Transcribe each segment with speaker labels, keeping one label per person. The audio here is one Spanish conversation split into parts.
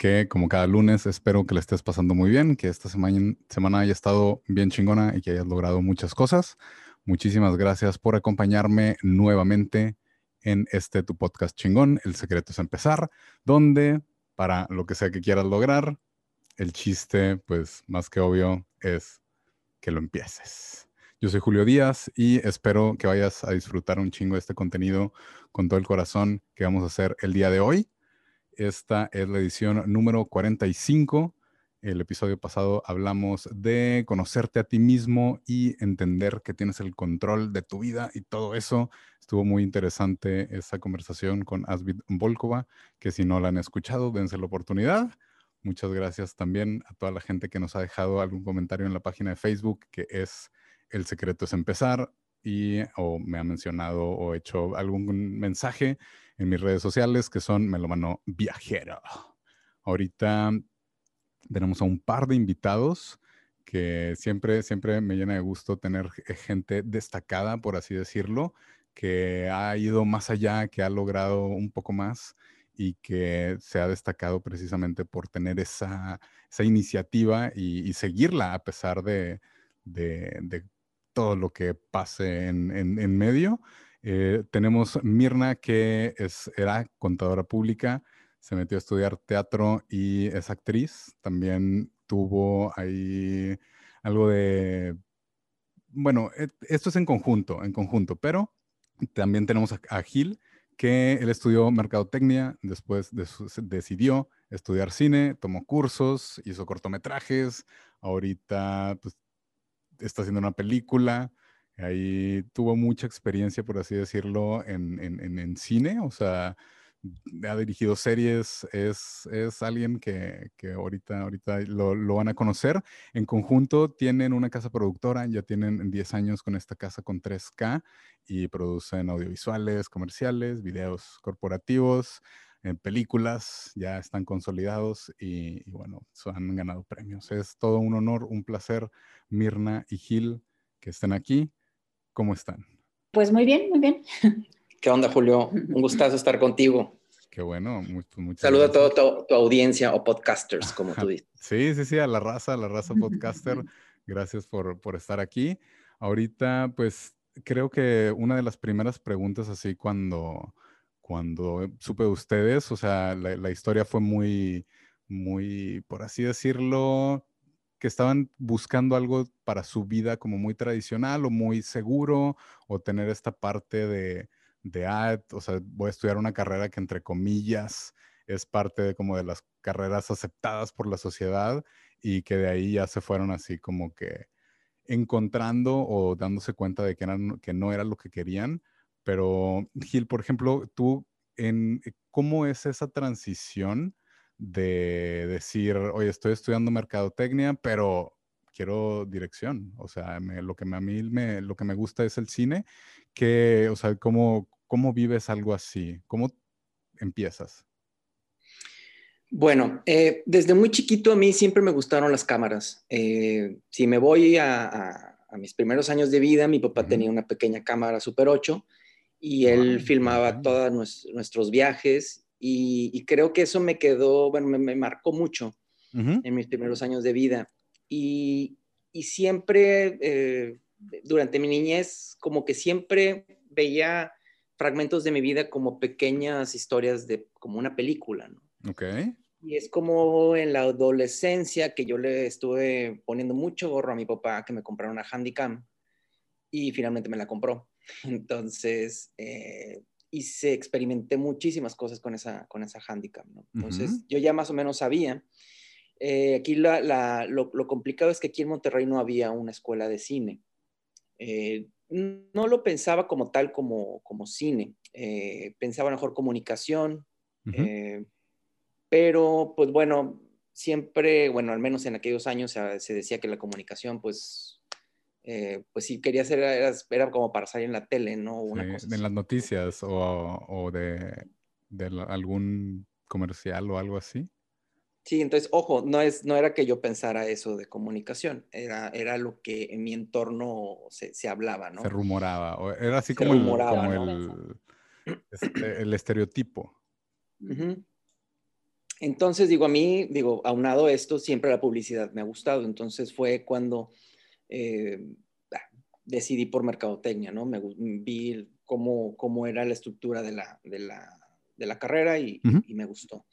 Speaker 1: que como cada lunes espero que le estés pasando muy bien, que esta semana, semana haya estado bien chingona y que hayas logrado muchas cosas. Muchísimas gracias por acompañarme nuevamente en este tu podcast chingón, El secreto es empezar, donde para lo que sea que quieras lograr, el chiste, pues más que obvio, es que lo empieces. Yo soy Julio Díaz y espero que vayas a disfrutar un chingo de este contenido con todo el corazón que vamos a hacer el día de hoy. Esta es la edición número 45. El episodio pasado hablamos de conocerte a ti mismo y entender que tienes el control de tu vida y todo eso. Estuvo muy interesante esa conversación con Asvid Volkova, que si no la han escuchado, dense la oportunidad. Muchas gracias también a toda la gente que nos ha dejado algún comentario en la página de Facebook, que es El secreto es empezar, y o me ha mencionado o hecho algún mensaje en mis redes sociales que son Melomano Viajero. Ahorita tenemos a un par de invitados que siempre, siempre me llena de gusto tener gente destacada, por así decirlo, que ha ido más allá, que ha logrado un poco más y que se ha destacado precisamente por tener esa, esa iniciativa y, seguirla a pesar de, de, todo lo que pase en, en medio. Eh, tenemos Mirna, que es, era contadora pública, se metió a estudiar teatro y es actriz. También tuvo ahí algo de... Bueno, e, esto es en conjunto, en conjunto, pero también tenemos a, Gil, que él estudió mercadotecnia, después decidió estudiar cine, tomó cursos, hizo cortometrajes, ahorita pues, está haciendo una película, Ahí tuvo mucha experiencia, por así decirlo, en, cine, o sea, ha dirigido series, es, es alguien que, ahorita, ahorita lo, van a conocer. En conjunto tienen una casa productora, ya tienen 10 años con esta casa con 3K y producen audiovisuales, comerciales, videos corporativos, en películas, ya están consolidados y, y bueno, han ganado premios. Es todo un honor, un placer, Mirna y Gil, que estén aquí. ¿Cómo están?
Speaker 2: Pues muy bien, muy bien.
Speaker 3: ¿Qué onda, Julio? Un gustazo estar contigo.
Speaker 1: Qué bueno, muchas
Speaker 3: Saludo a toda tu, audiencia o podcasters, como tú dices.
Speaker 1: Sí, sí, sí, a la raza, a la raza podcaster. Gracias por, por estar aquí. Ahorita, pues, creo que una de las primeras preguntas así cuando, cuando supe de ustedes, o sea, la, la historia fue muy, muy, por así decirlo, que estaban buscando algo para su vida como muy tradicional o muy seguro o tener esta parte de, de ah, o sea, voy a estudiar una carrera que entre comillas es parte de como de las carreras aceptadas por la sociedad y que de ahí ya se fueron así como que encontrando o dándose cuenta de que, eran, que no era lo que querían. Pero Gil, por ejemplo, tú, en, ¿cómo es esa transición de decir, oye, estoy estudiando mercadotecnia, pero quiero dirección. O sea, lo que a mí me, lo que me gusta es el cine. Que, o sea, ¿cómo, cómo vives algo así? ¿Cómo empiezas?
Speaker 3: Bueno, eh, desde muy chiquito a mí siempre me gustaron las cámaras. Eh, si me voy a, mis primeros años de vida, mi papá tenía una pequeña cámara Super 8 y él filmaba todos nuestros viajes y, creo que eso me quedó, bueno, me, marcó mucho en mis primeros años de vida. Y, y siempre, eh, durante mi niñez, como que siempre veía fragmentos de mi vida como pequeñas historias de, como una película, ¿no?
Speaker 1: Ok.
Speaker 3: Y es como en la adolescencia que yo le estuve poniendo mucho gorro a mi papá que me comprara una Handycam y finalmente me la compró. Entonces, eh, se experimenté muchísimas cosas con esa, con esa handicap, ¿no? Entonces, yo ya más o menos sabía. Eh, aquí la, lo, complicado es que aquí en Monterrey no había una escuela de cine. Eh, no lo pensaba como tal, como, como cine. Eh, pensaba mejor comunicación. pero, pues bueno, siempre, bueno, al menos en aquellos años se decía que la comunicación, pues, eh, pues sí quería ser, era, como para salir en la tele, ¿no?
Speaker 1: Una cosa en las noticias o, o de, de, algún comercial o algo así.
Speaker 3: Sí, entonces, ojo, no, es, no era que yo pensara eso de comunicación, era, era lo que en mi entorno se, se hablaba, ¿no?
Speaker 1: Se rumoraba, o era así como, el, como el, este, el, estereotipo.
Speaker 3: Entonces, digo, a mí, digo, aunado esto, siempre la publicidad me ha gustado. Entonces fue cuando eh, decidí por mercadotecnia, ¿no? Me vi cómo, cómo era la estructura de la, de la, de la carrera y, y, me gustó.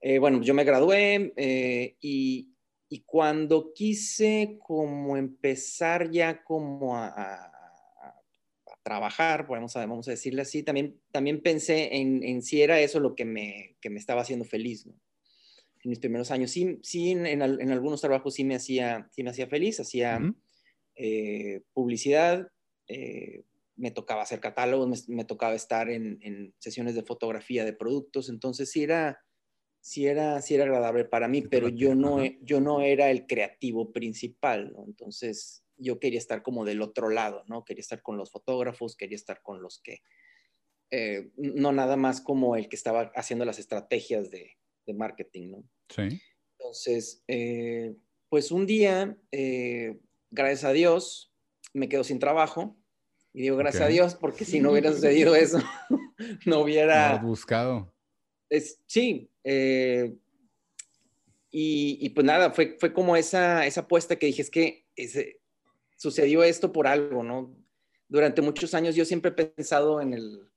Speaker 3: Eh, bueno, yo me gradué eh, y, y, cuando quise como empezar ya como a trabajar, vamos a, vamos a decirle así, también, también pensé en, en si era eso lo que me, que me estaba haciendo feliz, ¿no? En mis primeros años, sí, sí en, en, algunos trabajos sí me hacía, sí me hacía feliz, hacía eh, publicidad, eh, me tocaba hacer catálogos, me, tocaba estar en, en, sesiones de fotografía de productos, entonces sí era, sí era, sí era agradable para mí, pero yo no, yo no era el creativo principal, ¿no? Entonces yo quería estar como del otro lado, ¿no? Quería estar con los fotógrafos, quería estar con los que, eh, no nada más como el que estaba haciendo las estrategias de, marketing, ¿no?
Speaker 1: Sí.
Speaker 3: Entonces, eh, pues un día, eh, gracias a Dios, me quedo sin trabajo. Y digo gracias a Dios, porque si no hubiera sucedido eso, no hubiera...
Speaker 1: buscado.
Speaker 3: Es, sí. Y, pues nada, fue, fue como esa, esa apuesta que dije, es que ese, sucedió esto por algo, ¿no? Durante muchos años yo siempre he pensado en el,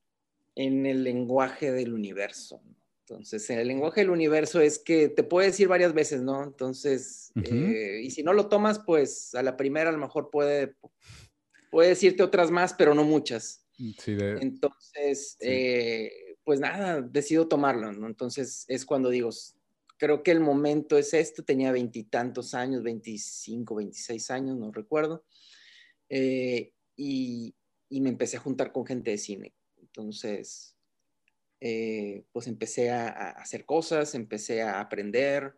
Speaker 3: en el lenguaje del universo. Entonces, el lenguaje del universo es que te puede decir varias veces, ¿no? Entonces, eh, y si no lo tomas, pues a la primera a lo mejor puede, puede decirte otras más, pero no muchas.
Speaker 1: Sí,
Speaker 3: Entonces, eh, pues nada, decido tomarlo, ¿no? Entonces es cuando digo, creo que el momento es esto, tenía veintitantos años, 25, 26 años, no recuerdo, eh, y, me empecé a juntar con gente de cine. Entonces, eh, pues empecé a, hacer cosas, empecé a aprender,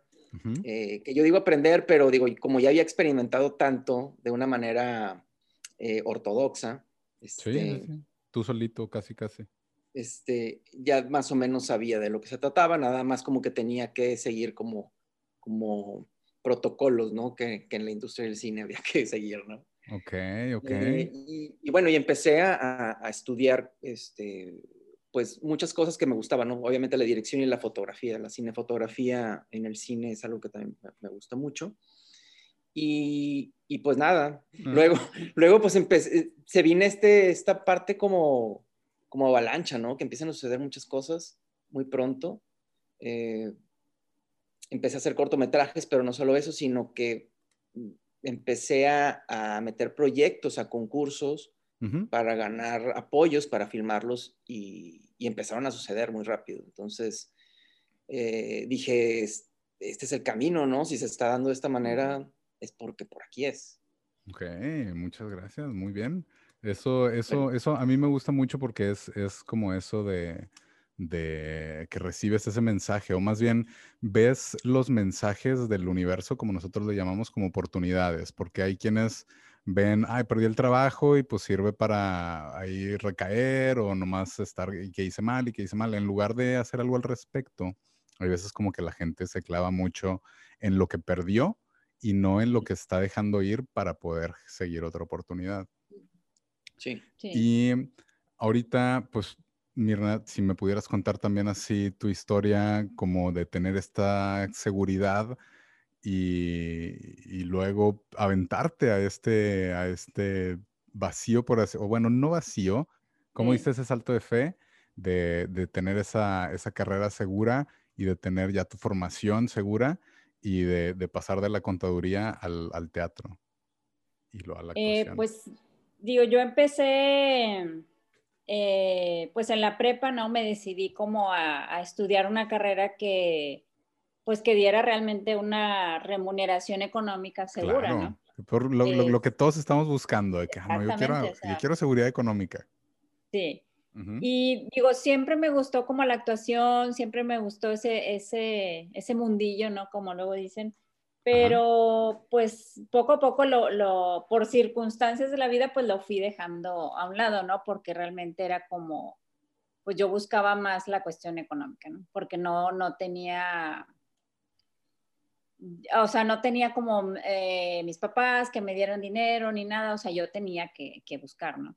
Speaker 3: eh, que yo digo aprender, pero digo, como ya había experimentado tanto de una manera ortodoxa.
Speaker 1: Este, sí, tú solito, casi, casi
Speaker 3: este, ya más o menos sabía de lo que se trataba, nada más como que tenía que seguir como, como protocolos, ¿no? Que, que en la industria del cine había que seguir, ¿no?
Speaker 1: Ok, ok.
Speaker 3: Eh, y, bueno, y empecé a, a, estudiar, este, pues muchas cosas que me gustaban, ¿no? Obviamente la dirección y la fotografía, la cinefotografía en el cine es algo que también me gusta mucho. Y, y pues nada, luego, luego pues empecé, se vine este, esta parte como, como avalancha, ¿no? Que empiezan a suceder muchas cosas muy pronto. Eh, empecé a hacer cortometrajes, pero no solo eso, sino que empecé a, meter proyectos, a concursos para ganar apoyos, para filmarlos y, empezaron a suceder muy rápido. Entonces eh, dije, este es el camino, ¿no? Si se está dando de esta manera, es porque por aquí es.
Speaker 1: Ok, muchas gracias, muy bien. Eso, eso, eso a mí me gusta mucho porque es, es como eso de, de que recibes ese mensaje, o más bien ves los mensajes del universo, como nosotros le llamamos, como oportunidades, porque hay quienes ven, ay, perdí el trabajo y pues sirve para ahí recaer o nomás estar y que hice mal y que hice mal, en lugar de hacer algo al respecto. Hay veces como que la gente se clava mucho en lo que perdió y no en lo que está dejando ir para poder seguir otra oportunidad.
Speaker 3: Sí.
Speaker 1: Y ahorita, pues, Mirna, si me pudieras contar también así tu historia, como de tener esta seguridad y, luego aventarte a este, a este vacío, por así, o bueno, no vacío, ¿cómo diste ese salto de fe de, de tener esa, esa, carrera segura y de tener ya tu formación segura y de, de pasar de la contaduría al, al teatro?
Speaker 2: Y lo a la eh, pues digo, yo empecé, eh, pues en la prepa, ¿no? Me decidí como a, estudiar una carrera que, pues que diera realmente una remuneración económica segura, ¿no?
Speaker 1: Por lo, que todos estamos buscando, de que ah, yo, quiero, yo quiero seguridad económica.
Speaker 2: Sí, Y digo, siempre me gustó como la actuación, siempre me gustó ese, ese, ese mundillo, ¿no? Como luego dicen. Pero pues poco a poco lo, lo, por circunstancias de la vida, pues lo fui dejando a un lado, ¿no? Porque realmente era como, pues yo buscaba más la cuestión económica, ¿no? Porque no, no tenía, o sea, no tenía como eh, mis papás que me dieran dinero ni nada, o sea, yo tenía que, que buscar, ¿no?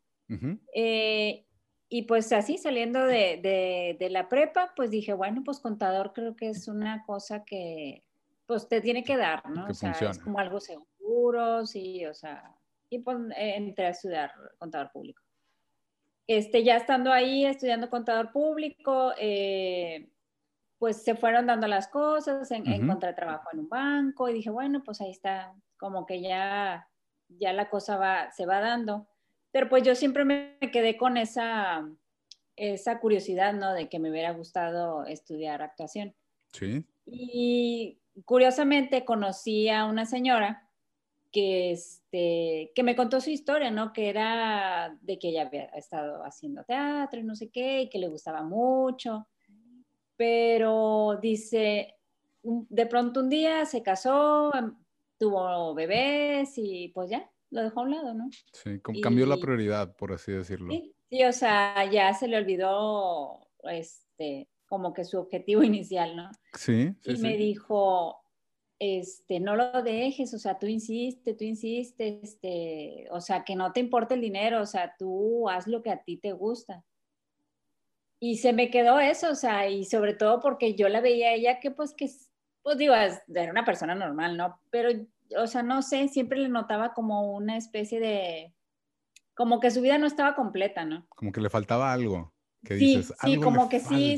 Speaker 2: eh, y pues así saliendo de, de, la prepa, pues dije, bueno, pues contador creo que es una cosa que pues te tiene que dar, ¿no? o sea, es como algo seguro, sí, o sea, y pues entré a estudiar contador público. Este, ya estando ahí estudiando contador público, eh, pues se fueron dando las cosas, en, encontré trabajo en un banco y dije, bueno, pues ahí está, como que ya, ya la cosa va, se va dando. Pero pues yo siempre me quedé con esa, esa curiosidad, ¿no? De que me hubiera gustado estudiar actuación.
Speaker 1: Sí.
Speaker 2: Y curiosamente conocí a una señora que, este, que me contó su historia, ¿no? Que era de que ella había estado haciendo teatro y no sé qué, y que le gustaba mucho. Pero dice, de pronto un día se casó, em, tuvo bebés y pues ya, lo dejó a un lado, ¿no?
Speaker 1: Sí, cambió la prioridad, por así decirlo.
Speaker 2: Sí, o sea, ya se le olvidó, este, como que su objetivo inicial, ¿no?
Speaker 1: Sí,
Speaker 2: sí Y me dijo, este, no lo dejes, o sea, tú insistes, tú insistes, este, o sea, que no te importa el dinero, o sea, tú haz lo que a ti te gusta. Y se me quedó eso, o sea, y sobre todo porque yo la veía a ella que pues que, pues digo, era una persona normal, ¿no? Pero o sea, no sé, siempre le notaba como una especie de, como que su vida no estaba completa, ¿no?
Speaker 1: Como que le faltaba algo. Que
Speaker 2: sí, sí, como que sí,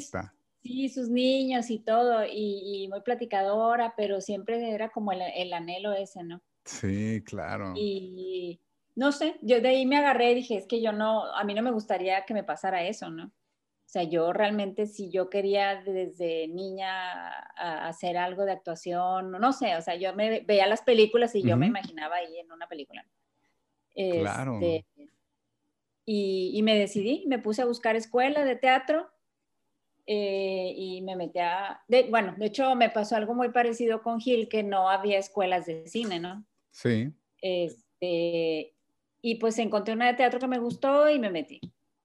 Speaker 2: sí, sus niños y todo, y, muy platicadora, pero siempre era como el, el, anhelo ese, ¿no?
Speaker 1: Sí, claro.
Speaker 2: Y no sé, yo de ahí me agarré y dije, es que yo no, a mí no me gustaría que me pasara eso, ¿no? O sea, yo realmente si yo quería desde niña hacer algo de actuación, no sé, o sea, yo me veía las películas y yo me imaginaba ahí en una película.
Speaker 1: Claro. Este,
Speaker 2: y, me decidí, me puse a buscar escuela de teatro eh, y me metí a... bueno, de hecho me pasó algo muy parecido con Gil, que no había escuelas de cine, ¿no?
Speaker 1: Sí.
Speaker 2: Este, y pues encontré una de teatro que me gustó y me metí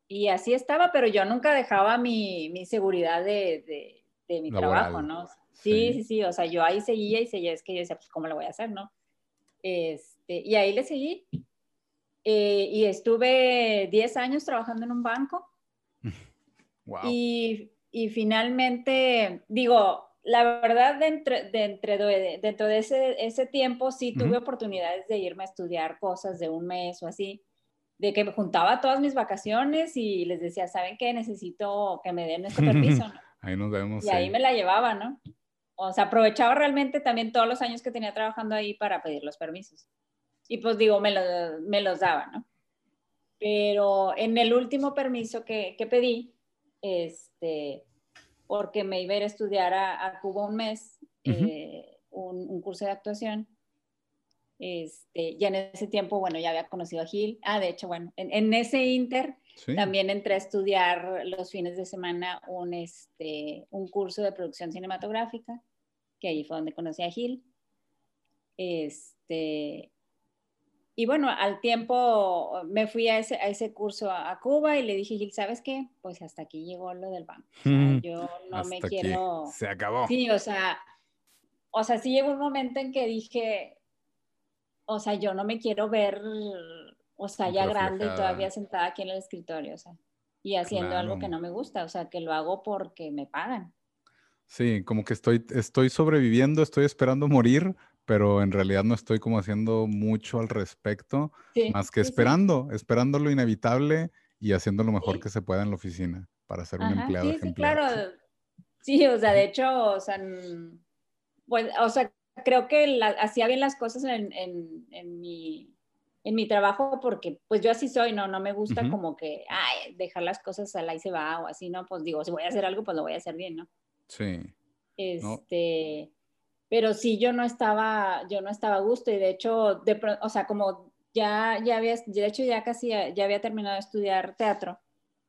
Speaker 2: y así estaba, pero yo nunca dejaba mi, mi seguridad de, de, mi trabajo, ¿no? Sí, sí, sí, o sea, yo ahí seguía y seguía, es que yo decía, pues, ¿cómo lo voy a hacer, no? Este, y ahí le seguí. Eh, y estuve 10 años trabajando en un banco.
Speaker 1: Wow.
Speaker 2: Y, y finalmente, digo, la verdad, dentro, dentro de, dentro de ese, ese tiempo sí tuve oportunidades de irme a estudiar cosas de un mes o así de que me juntaba todas mis vacaciones y les decía, ¿saben qué? Necesito que me den este permiso, ¿no?
Speaker 1: ahí nos vemos.
Speaker 2: Y ahí me la llevaba, ¿no? O sea, aprovechaba realmente también todos los años que tenía trabajando ahí para pedir los permisos. Y pues digo, me, me los daba, ¿no? Pero en el último permiso que, que pedí, este, porque me iba a ir a estudiar a, Cuba un mes, eh, un, un, curso de actuación, este, ya en ese tiempo, bueno, ya había conocido a Gil. Ah, de hecho, bueno, en, ese inter también entré a estudiar los fines de semana un, este, un curso de producción cinematográfica, que ahí fue donde conocí a Gil. Este, y bueno, al tiempo me fui a ese, a ese curso a, Cuba y le dije, Gil, ¿sabes qué? Pues hasta aquí llegó lo del banco. yo no me quiero...
Speaker 1: Se acabó.
Speaker 2: Sí, o sea, o sea, sí llegó un momento en que dije, o sea, yo no me quiero ver, o sea, ya grande y todavía sentada aquí en el escritorio, o sea, y haciendo algo que no me gusta, o sea, que lo hago porque me pagan.
Speaker 1: Sí, como que estoy, estoy sobreviviendo, estoy esperando morir, pero en realidad no estoy como haciendo mucho al respecto, más que esperando, esperando lo inevitable y haciendo lo mejor que se pueda en la oficina para ser un empleado
Speaker 2: ejemplar. Sí, claro. Sí, o sea, de hecho, o sea, pues, o sea, creo que hacía bien las cosas en, en, en, mi, en mi trabajo porque pues yo así soy, no, no me gusta como que, ay, dejar las cosas al ahí se va o así, ¿no? Pues digo, si voy a hacer algo, pues lo voy a hacer bien, ¿no?
Speaker 1: Sí.
Speaker 2: Este, pero sí, yo no estaba, yo no estaba a gusto y de hecho, de, o sea, como ya, ya había, de hecho ya casi, ya había terminado de estudiar teatro,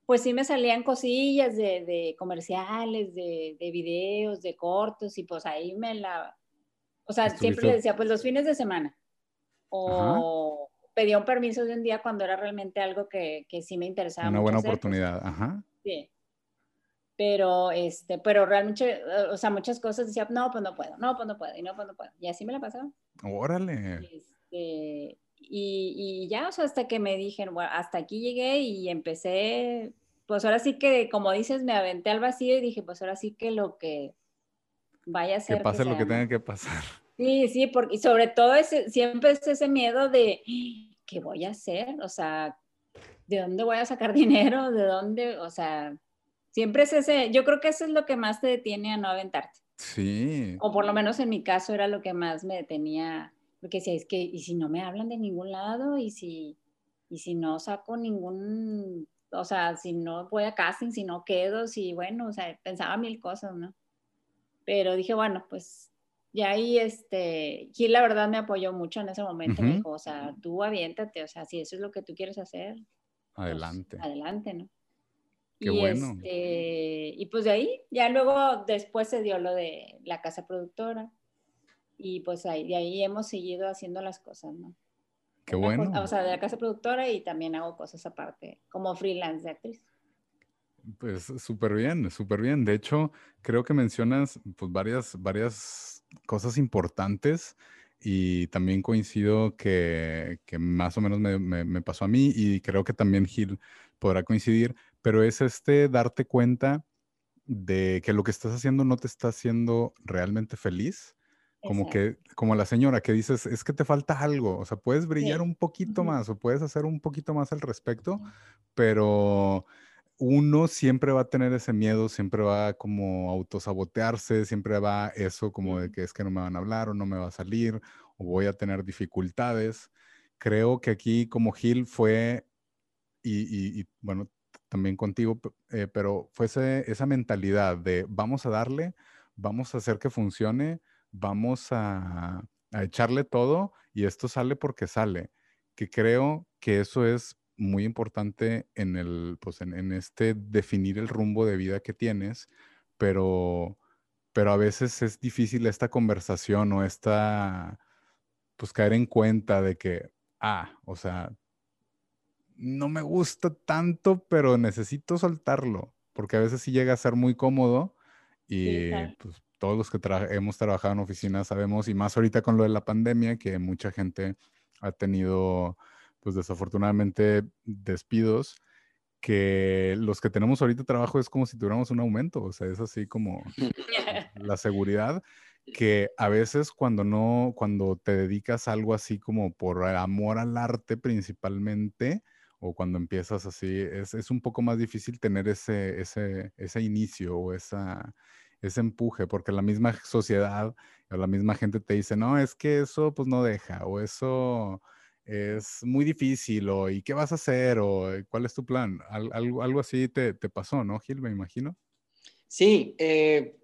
Speaker 2: pues sí me salían cosillas de, comerciales, de, de, videos, de cortos, y pues ahí me la, o sea, siempre le decía, pues los fines de semana. O pedía un permiso de un día cuando era realmente algo que, que sí me interesaba.
Speaker 1: Una buena pues. oportunidad, ajá.
Speaker 2: Sí. Pero, este, pero realmente, o sea, muchas cosas decía, no, pues no puedo, no, pues no puedo, y no, pues no puedo. Y así me la pasaba.
Speaker 1: Órale.
Speaker 2: Este, y, y, ya, o sea, hasta que me dijeron, bueno, hasta aquí llegué y empecé, pues ahora sí que, como dices, me aventé al vacío y dije, pues ahora sí que lo que vaya a ser.
Speaker 1: Que pase lo que tenga que pasar.
Speaker 2: Sí, sí, porque, y sobre todo ese, siempre es ese miedo de, ¿qué voy a hacer? O sea, ¿de dónde voy a sacar dinero? ¿De dónde? O sea, siempre es ese, yo creo que eso es lo que más te detiene a no aventarte.
Speaker 1: Sí.
Speaker 2: O por lo menos en mi caso era lo que más me detenía, porque si es que, ¿y si no me hablan de ningún lado? ¿Y si, y si no saco ningún, o sea, si no voy a casting, si no quedo, si, bueno, o sea, pensaba mil cosas, ¿no? Pero dije, bueno, pues y ahí, este, Gil la verdad me apoyó mucho en ese momento, me dijo, o sea, tú aviéntate, o sea, si eso es lo que tú quieres hacer.
Speaker 1: Pues, adelante.
Speaker 2: adelante, ¿no?
Speaker 1: Qué y bueno.
Speaker 2: Este, y pues de ahí, ya luego después se dio lo de la casa productora. Y pues ahí, de ahí hemos seguido haciendo las cosas, ¿no?
Speaker 1: Qué bueno.
Speaker 2: o sea, de la casa productora y también hago cosas aparte, como freelance de actriz.
Speaker 1: Pues súper bien, súper bien. De hecho, creo que mencionas pues varias, varias cosas importantes y también coincido que, que más o menos me, me, pasó a mí y creo que también Gil podrá coincidir, pero es este darte cuenta de que lo que estás haciendo no te está haciendo realmente feliz. Como que, como la señora que dices, es que te falta algo, o sea, puedes brillar un poquito más o puedes hacer un poquito más al respecto, pero uno siempre va a tener ese miedo, siempre va como autosabotearse, siempre va eso como de que es que no me van a hablar o no me va a salir o voy a tener dificultades. Creo que aquí como Gil fue, y, bueno, también contigo, eh, pero fue esa mentalidad de vamos a darle, vamos a hacer que funcione, vamos a, a echarle todo y esto sale porque sale, que creo que eso es muy importante en el, pues en, este definir el rumbo de vida que tienes, pero, pero a veces es difícil esta conversación o esta, pues caer en cuenta de que, ah, o sea, no me gusta tanto, pero necesito soltarlo, porque a veces sí llega a ser muy cómodo y pues todos los que hemos trabajado en oficinas sabemos, y más ahorita con lo de la pandemia, que mucha gente ha tenido pues desafortunadamente despidos, que los que tenemos ahorita trabajo es como si tuviéramos un aumento, o sea, es así como la seguridad que a veces cuando no, cuando te dedicas a algo así como por amor al arte principalmente, o cuando empiezas así, es, es un poco más difícil tener ese, ese, ese inicio o esa, ese empuje, porque la misma sociedad o la misma gente te dice, no, es que eso pues no deja, o eso es muy difícil o ¿y qué vas a hacer? o eh, ¿cuál es tu plan? algo, algo así te, te, pasó, ¿no, Gil? Me imagino.
Speaker 3: Sí. Eh,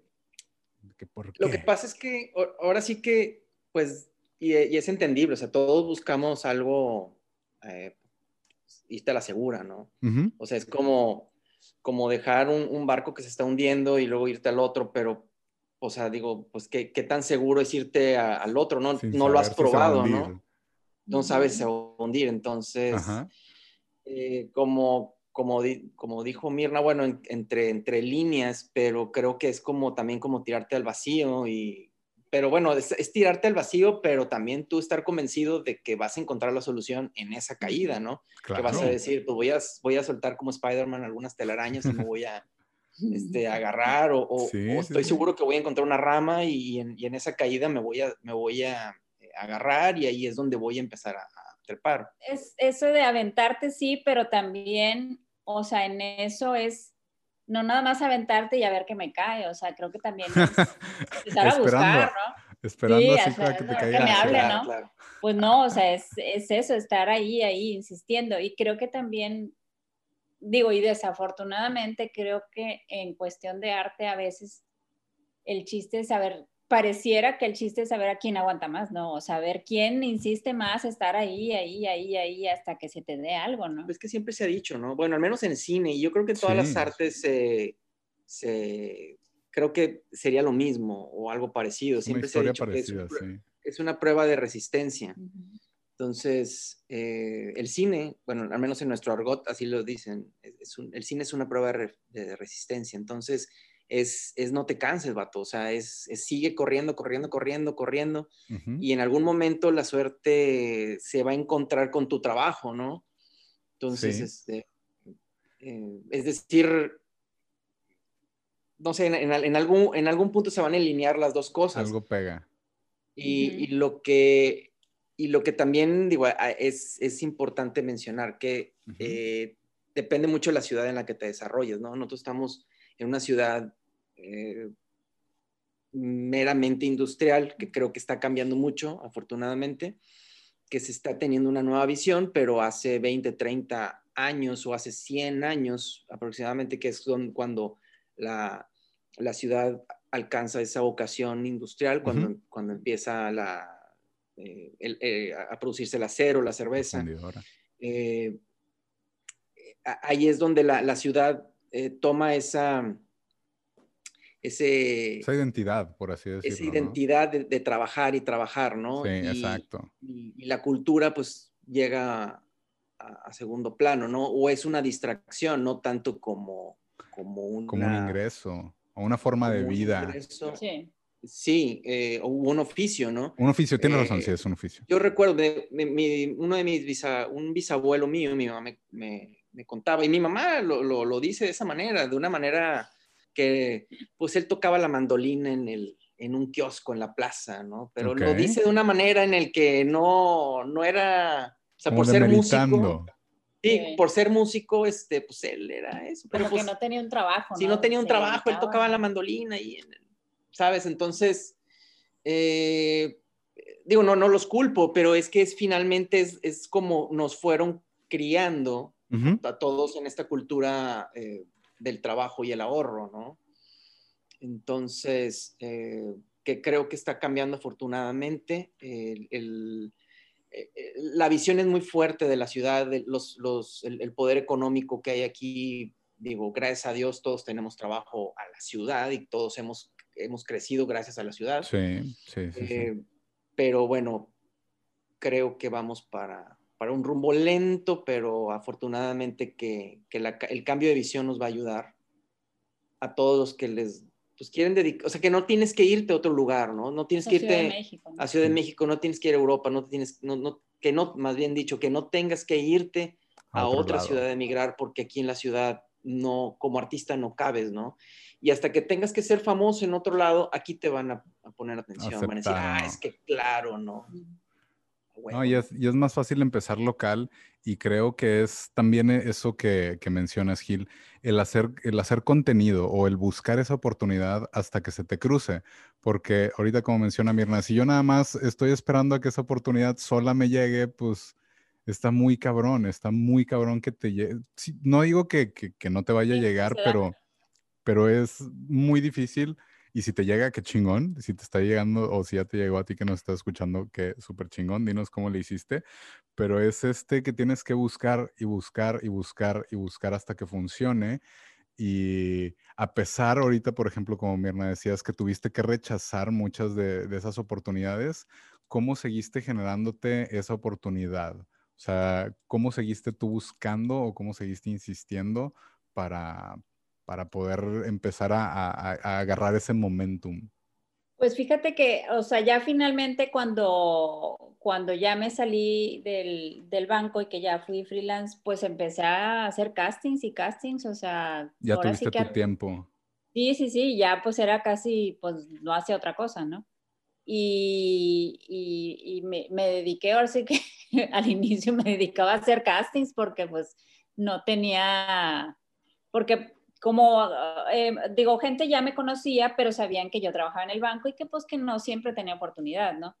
Speaker 3: lo que pasa es que ahora sí que, pues, y, es entendible, o sea, todos buscamos algo, eh, irte a la segura, ¿no? O sea, es como, como dejar un, barco que se está hundiendo y luego irte al otro, pero, o sea, digo, pues, ¿qué, qué tan seguro es irte al otro? No, no lo has probado, ¿no? No sabes se va a hundir. Entonces, eh, como, como, como dijo Mirna, bueno, entre, entre líneas, pero creo que es como también como tirarte al vacío y... Pero bueno, es, tirarte al vacío, pero también tú estar convencido de que vas a encontrar la solución en esa caída, ¿no? Que vas a decir, pues voy a, voy a soltar como Spider-Man algunas telarañas y me voy a, este, agarrar o, estoy seguro que voy a encontrar una rama y en, y en, esa caída me voy a, me voy a agarrar y ahí es donde voy a empezar a, trepar.
Speaker 2: Es, eso de aventarte sí, pero también, o sea, en eso es no nada más aventarte y a ver qué me cae, o sea, creo que también es empezar a buscar, ¿no?
Speaker 1: Esperando así para que te caiga.
Speaker 2: Que me hable, ¿no? Pues no, o sea, es, es, eso, estar ahí, ahí, insistiendo. Y creo que también, digo, y desafortunadamente creo que en cuestión de arte a veces el chiste es saber pareciera que el chiste es saber a quién aguanta más, ¿no? O saber quién insiste más, estar ahí, ahí, ahí, ahí, hasta que se te dé algo, ¿no?
Speaker 3: Es que siempre se ha dicho, ¿no? Bueno, al menos en cine, y yo creo que en todas las artes se, creo que sería lo mismo o algo parecido. Siempre se ha dicho que es, una prueba de resistencia. Entonces, eh, el cine, bueno, al menos en nuestro argot así lo dicen, el cine es una prueba de resistencia. Entonces, es, no te canses, vato, o sea, es, sigue corriendo, corriendo, corriendo, corriendo, y en algún momento la suerte se va a encontrar con tu trabajo, ¿no? Entonces, este, eh, es decir, no sé, en, algún, en algún punto se van a alinear las dos cosas.
Speaker 1: Algo pega.
Speaker 3: Y, lo que y lo que también digo, es, es importante mencionar que eh, depende mucho de la ciudad en la que te desarrolles, ¿no? Nosotros estamos en una ciudad eh, meramente industrial, que creo que está cambiando mucho, afortunadamente, que se está teniendo una nueva visión, pero hace 20, 30 años o hace 100 años aproximadamente, que es cuando la, la ciudad alcanza esa vocación industrial, cuando, cuando empieza la, eh, eh, a producirse el acero, la cerveza. ahí es donde la, la ciudad toma esa, ese,
Speaker 1: esa identidad, por así decirlo.
Speaker 3: Esa identidad de, trabajar y trabajar, ¿no?
Speaker 1: Sí, exacto.
Speaker 3: Y, la cultura, pues, llega a, segundo plano, ¿no? O es una distracción, no tanto como, como,
Speaker 1: como un ingreso o una forma de vida.
Speaker 2: sí.
Speaker 3: Sí, eh, o un oficio, ¿no?
Speaker 1: Un oficio, tiene razón,
Speaker 3: eh,
Speaker 1: sí, es un oficio.
Speaker 3: Yo recuerdo, uno de mis bisa, un bisabuelo mío, mi mamá me, me, contaba, y mi mamá lo, lo, lo, dice de esa manera, de una manera que pues él tocaba la mandolina en, el, en un kiosco en la plaza, ¿no? Pero lo dice de una manera en el que no, no era, o sea, por ser músico. Sí, por ser músico, este, pues él era eso.
Speaker 2: Pero,
Speaker 3: pues,
Speaker 2: que no tenía un trabajo.
Speaker 3: Si no, tenía un trabajo, él tocaba la mandolina y, ¿sabes? Entonces, eh, digo, no, no los culpo, pero es que es finalmente es, es como nos fueron criando a todos en esta cultura eh, del trabajo y el ahorro, ¿no? Entonces, eh, que creo que está cambiando afortunadamente. El, eh, la visión es muy fuerte de la ciudad, los, los, el, poder económico que hay aquí. Digo, gracias a Dios todos tenemos trabajo a la ciudad y todos hemos, hemos crecido gracias a la ciudad.
Speaker 1: Sí, sí, sí.
Speaker 3: Eh, pero bueno, creo que vamos para, para un rumbo lento, pero afortunadamente que, el cambio de visión nos va a ayudar a todos los que les pues, quieren dedicar, o sea, que no tienes que irte a otro lugar, ¿no? No tienes que irte a Ciudad de México, no tienes que ir a Europa, no tienes, no, que no, más bien dicho, que no tengas que irte a, otra ciudad de emigrar porque aquí en la ciudad no, como artista no cabes, ¿no? Y hasta que tengas que ser famoso en otro lado, aquí te van a, poner atención, van a decir, ah, es que claro, ¿no?
Speaker 1: No, y, es, más fácil empezar local y creo que es también e, eso que, mencionas, Gil, el hacer, el hacer contenido o el buscar esa oportunidad hasta que se te cruce. Porque ahorita, como menciona Mirna, si yo nada más estoy esperando a que esa oportunidad sola me llegue, pues está muy cabrón, está muy cabrón que te llegue. no digo que, no te vaya a llegar, pero, pero es muy difícil y si te llega, qué chingón. Si te está llegando o si ya te llegó a ti que nos está escuchando, qué súper chingón. Dinos cómo le hiciste. Pero es este que tienes que buscar y buscar y buscar y buscar hasta que funcione. Y a pesar ahorita, por ejemplo, como Mirna decías, que tuviste que rechazar muchas de, de esas oportunidades, ¿cómo seguiste generándote esa oportunidad? O sea, ¿cómo seguiste tú buscando o cómo seguiste insistiendo para, para poder empezar a, agarrar ese momentum?
Speaker 2: Pues fíjate que, o sea, ya finalmente cuando, cuando ya me salí del, del, banco y que ya fui freelance, pues empecé a hacer castings y castings, o sea...
Speaker 1: Ya tuviste tu tiempo.
Speaker 2: Sí, sí, sí, ya pues era casi, pues no hacía otra cosa, ¿no? Y, y, y me, me, dediqué, ahora sí que al inicio me dedicaba a hacer castings porque pues no tenía, porque como, eh, digo, gente ya me conocía, pero sabían que yo trabajaba en el banco y que pues que no siempre tenía oportunidad, ¿no?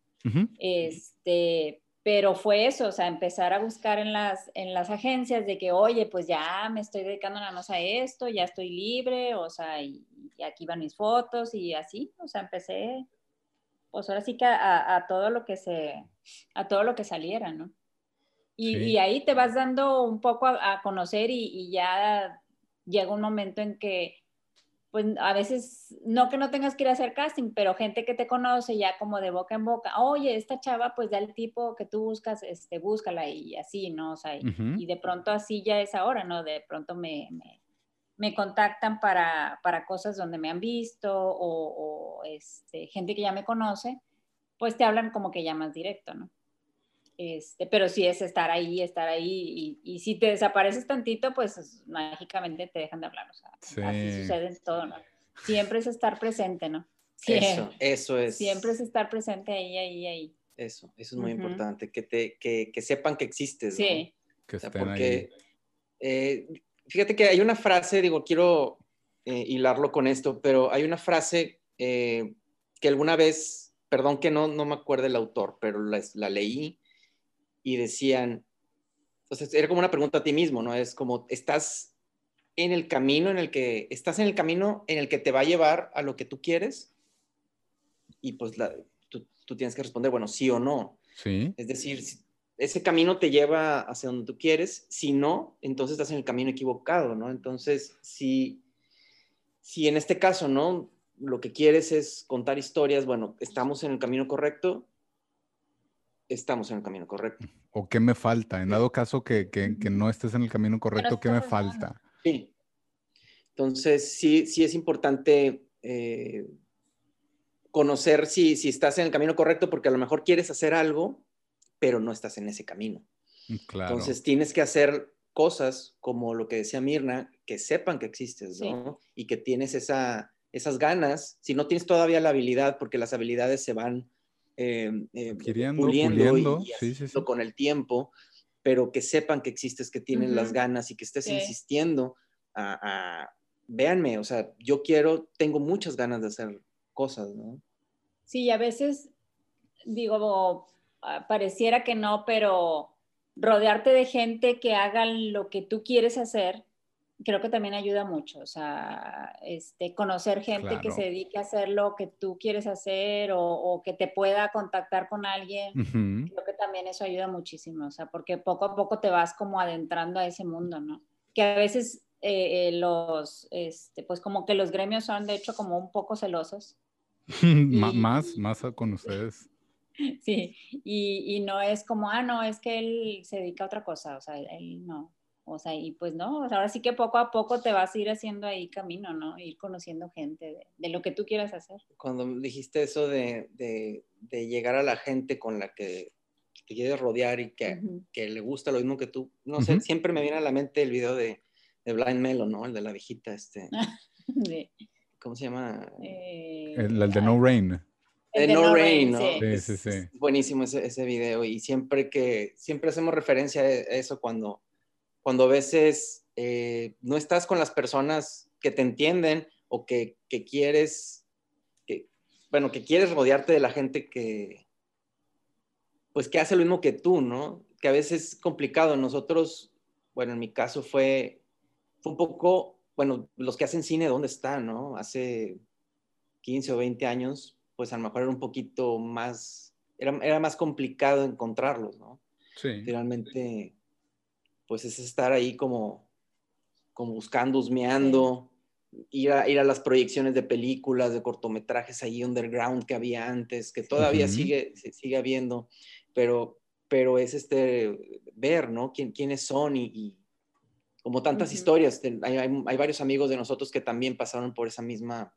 Speaker 2: Este, pero fue eso, o sea, empezar a buscar en las, en las agencias de que, oye, pues ya me estoy dedicando nada más a esto, ya estoy libre, o sea, y, aquí van mis fotos y así, o sea, empecé pues ahora sí que a, todo lo que se, a todo lo que saliera, ¿no? Y, ahí te vas dando un poco a, conocer y, ya llega un momento en que, pues a veces, no que no tengas que ir a hacer casting, pero gente que te conoce ya como de boca en boca, oye, esta chava, pues da el tipo que tú buscas, este, búscala y así, ¿no? O sea, y, de pronto así ya es ahora, ¿no? De pronto me, me, contactan para, para, cosas donde me han visto o, o este, gente que ya me conoce, pues te hablan como que ya más directo, ¿no? Este, pero sí es estar ahí, estar ahí, y, si te desapareces tantito, pues mágicamente te dejan de hablar, o sea, así sucede en todo, ¿no? Siempre es estar presente, ¿no?
Speaker 3: Eso, eso es.
Speaker 2: Siempre es estar presente ahí, ahí, ahí.
Speaker 3: Eso, eso es muy importante, que, te, que, que, sepan que existes, ¿no? Sí. Que porque, eh, fíjate que hay una frase, digo, quiero eh, hilarlo con esto, pero hay una frase eh, que alguna vez, perdón que no, no me acuerdo el autor, pero la, la leí, y decían, entonces era como una pregunta a ti mismo, ¿no? Es como, ¿estás en el camino en el que, estás en el camino en el que te va a llevar a lo que tú quieres? Y pues tú, tú, tienes que responder, bueno, sí o no.
Speaker 1: Sí.
Speaker 3: Es decir, ese camino te lleva hacia donde tú quieres, si no, entonces estás en el camino equivocado, ¿no? Entonces, si, si en este caso, ¿no? Lo que quieres es contar historias, bueno, estamos en el camino correcto, estamos en el camino correcto.
Speaker 1: ¿O qué me falta? En dado caso que, no estés en el camino correcto, ¿qué me falta?
Speaker 3: Sí. Entonces, sí, sí es importante eh, conocer si, si estás en el camino correcto, porque a lo mejor quieres hacer algo, pero no estás en ese camino. Mm, claro. Entonces, tienes que hacer cosas como lo que decía Mirna, que sepan que existes, ¿no? Y que tienes esa, esas ganas. Si no tienes todavía la habilidad, porque las habilidades se van eh, eh, puliendo, y, con el tiempo, pero que sepan que existes, que tienen las ganas y que estés insistiendo a, véanme, o sea, yo quiero, tengo muchas ganas de hacer cosas, ¿no?
Speaker 2: Sí, a veces digo, ah, pareciera que no, pero rodearte de gente que haga lo que tú quieres hacer creo que también ayuda mucho, o sea, este, conocer gente que se dedique a hacer lo que tú quieres hacer o, que te pueda contactar con alguien, creo que también eso ayuda muchísimo, o sea, porque poco a poco te vas como adentrando a ese mundo, ¿no? Que a veces eh, eh, los, este, pues como que los gremios son de hecho como un poco celosos.
Speaker 1: más, más con ustedes.
Speaker 2: Sí, y, y no es como, ah, no, es que él se dedica a otra cosa, o sea, él no, o sea, y pues no, ahora sí que poco a poco te vas a ir haciendo ahí camino, ¿no? Ir conociendo gente de, lo que tú quieras hacer.
Speaker 3: Cuando dijiste eso de, llegar a la gente con la que te quieres rodear y que, le gusta lo mismo que tú, no sé, siempre me viene a la mente el video de, Blind Melon, ¿no? El de la viejita, este. ¿Cómo se llama?
Speaker 1: Eh, el, de No Rain.
Speaker 3: El de No, Rain, ¿no?
Speaker 1: Sí, sí, sí.
Speaker 3: buenísimo ese, ese video y siempre que, siempre hacemos referencia a eso cuando cuando a veces eh, no estás con las personas que te entienden o que, quieres, que, bueno, que quieres rodearte de la gente que, pues que hace lo mismo que tú, ¿no? Que a veces es complicado. Nosotros, bueno, en mi caso fue, fue un poco, bueno, los que hacen cine, ¿dónde están, no? Hace 15 o 20 años, pues a lo mejor era un poquito más, era, era más complicado encontrarlos, ¿no?
Speaker 1: Sí.
Speaker 3: Realmente pues es estar ahí como, como buscando, husmeando, ir, a, ir a las proyecciones de películas, de cortometrajes ahí underground que había antes, que todavía sigue, sigue habiendo, pero, pero es este, ver, ¿no? ¿Quién, quiénes son y, como tantas historias. Hay, hay, varios amigos de nosotros que también pasaron por esa misma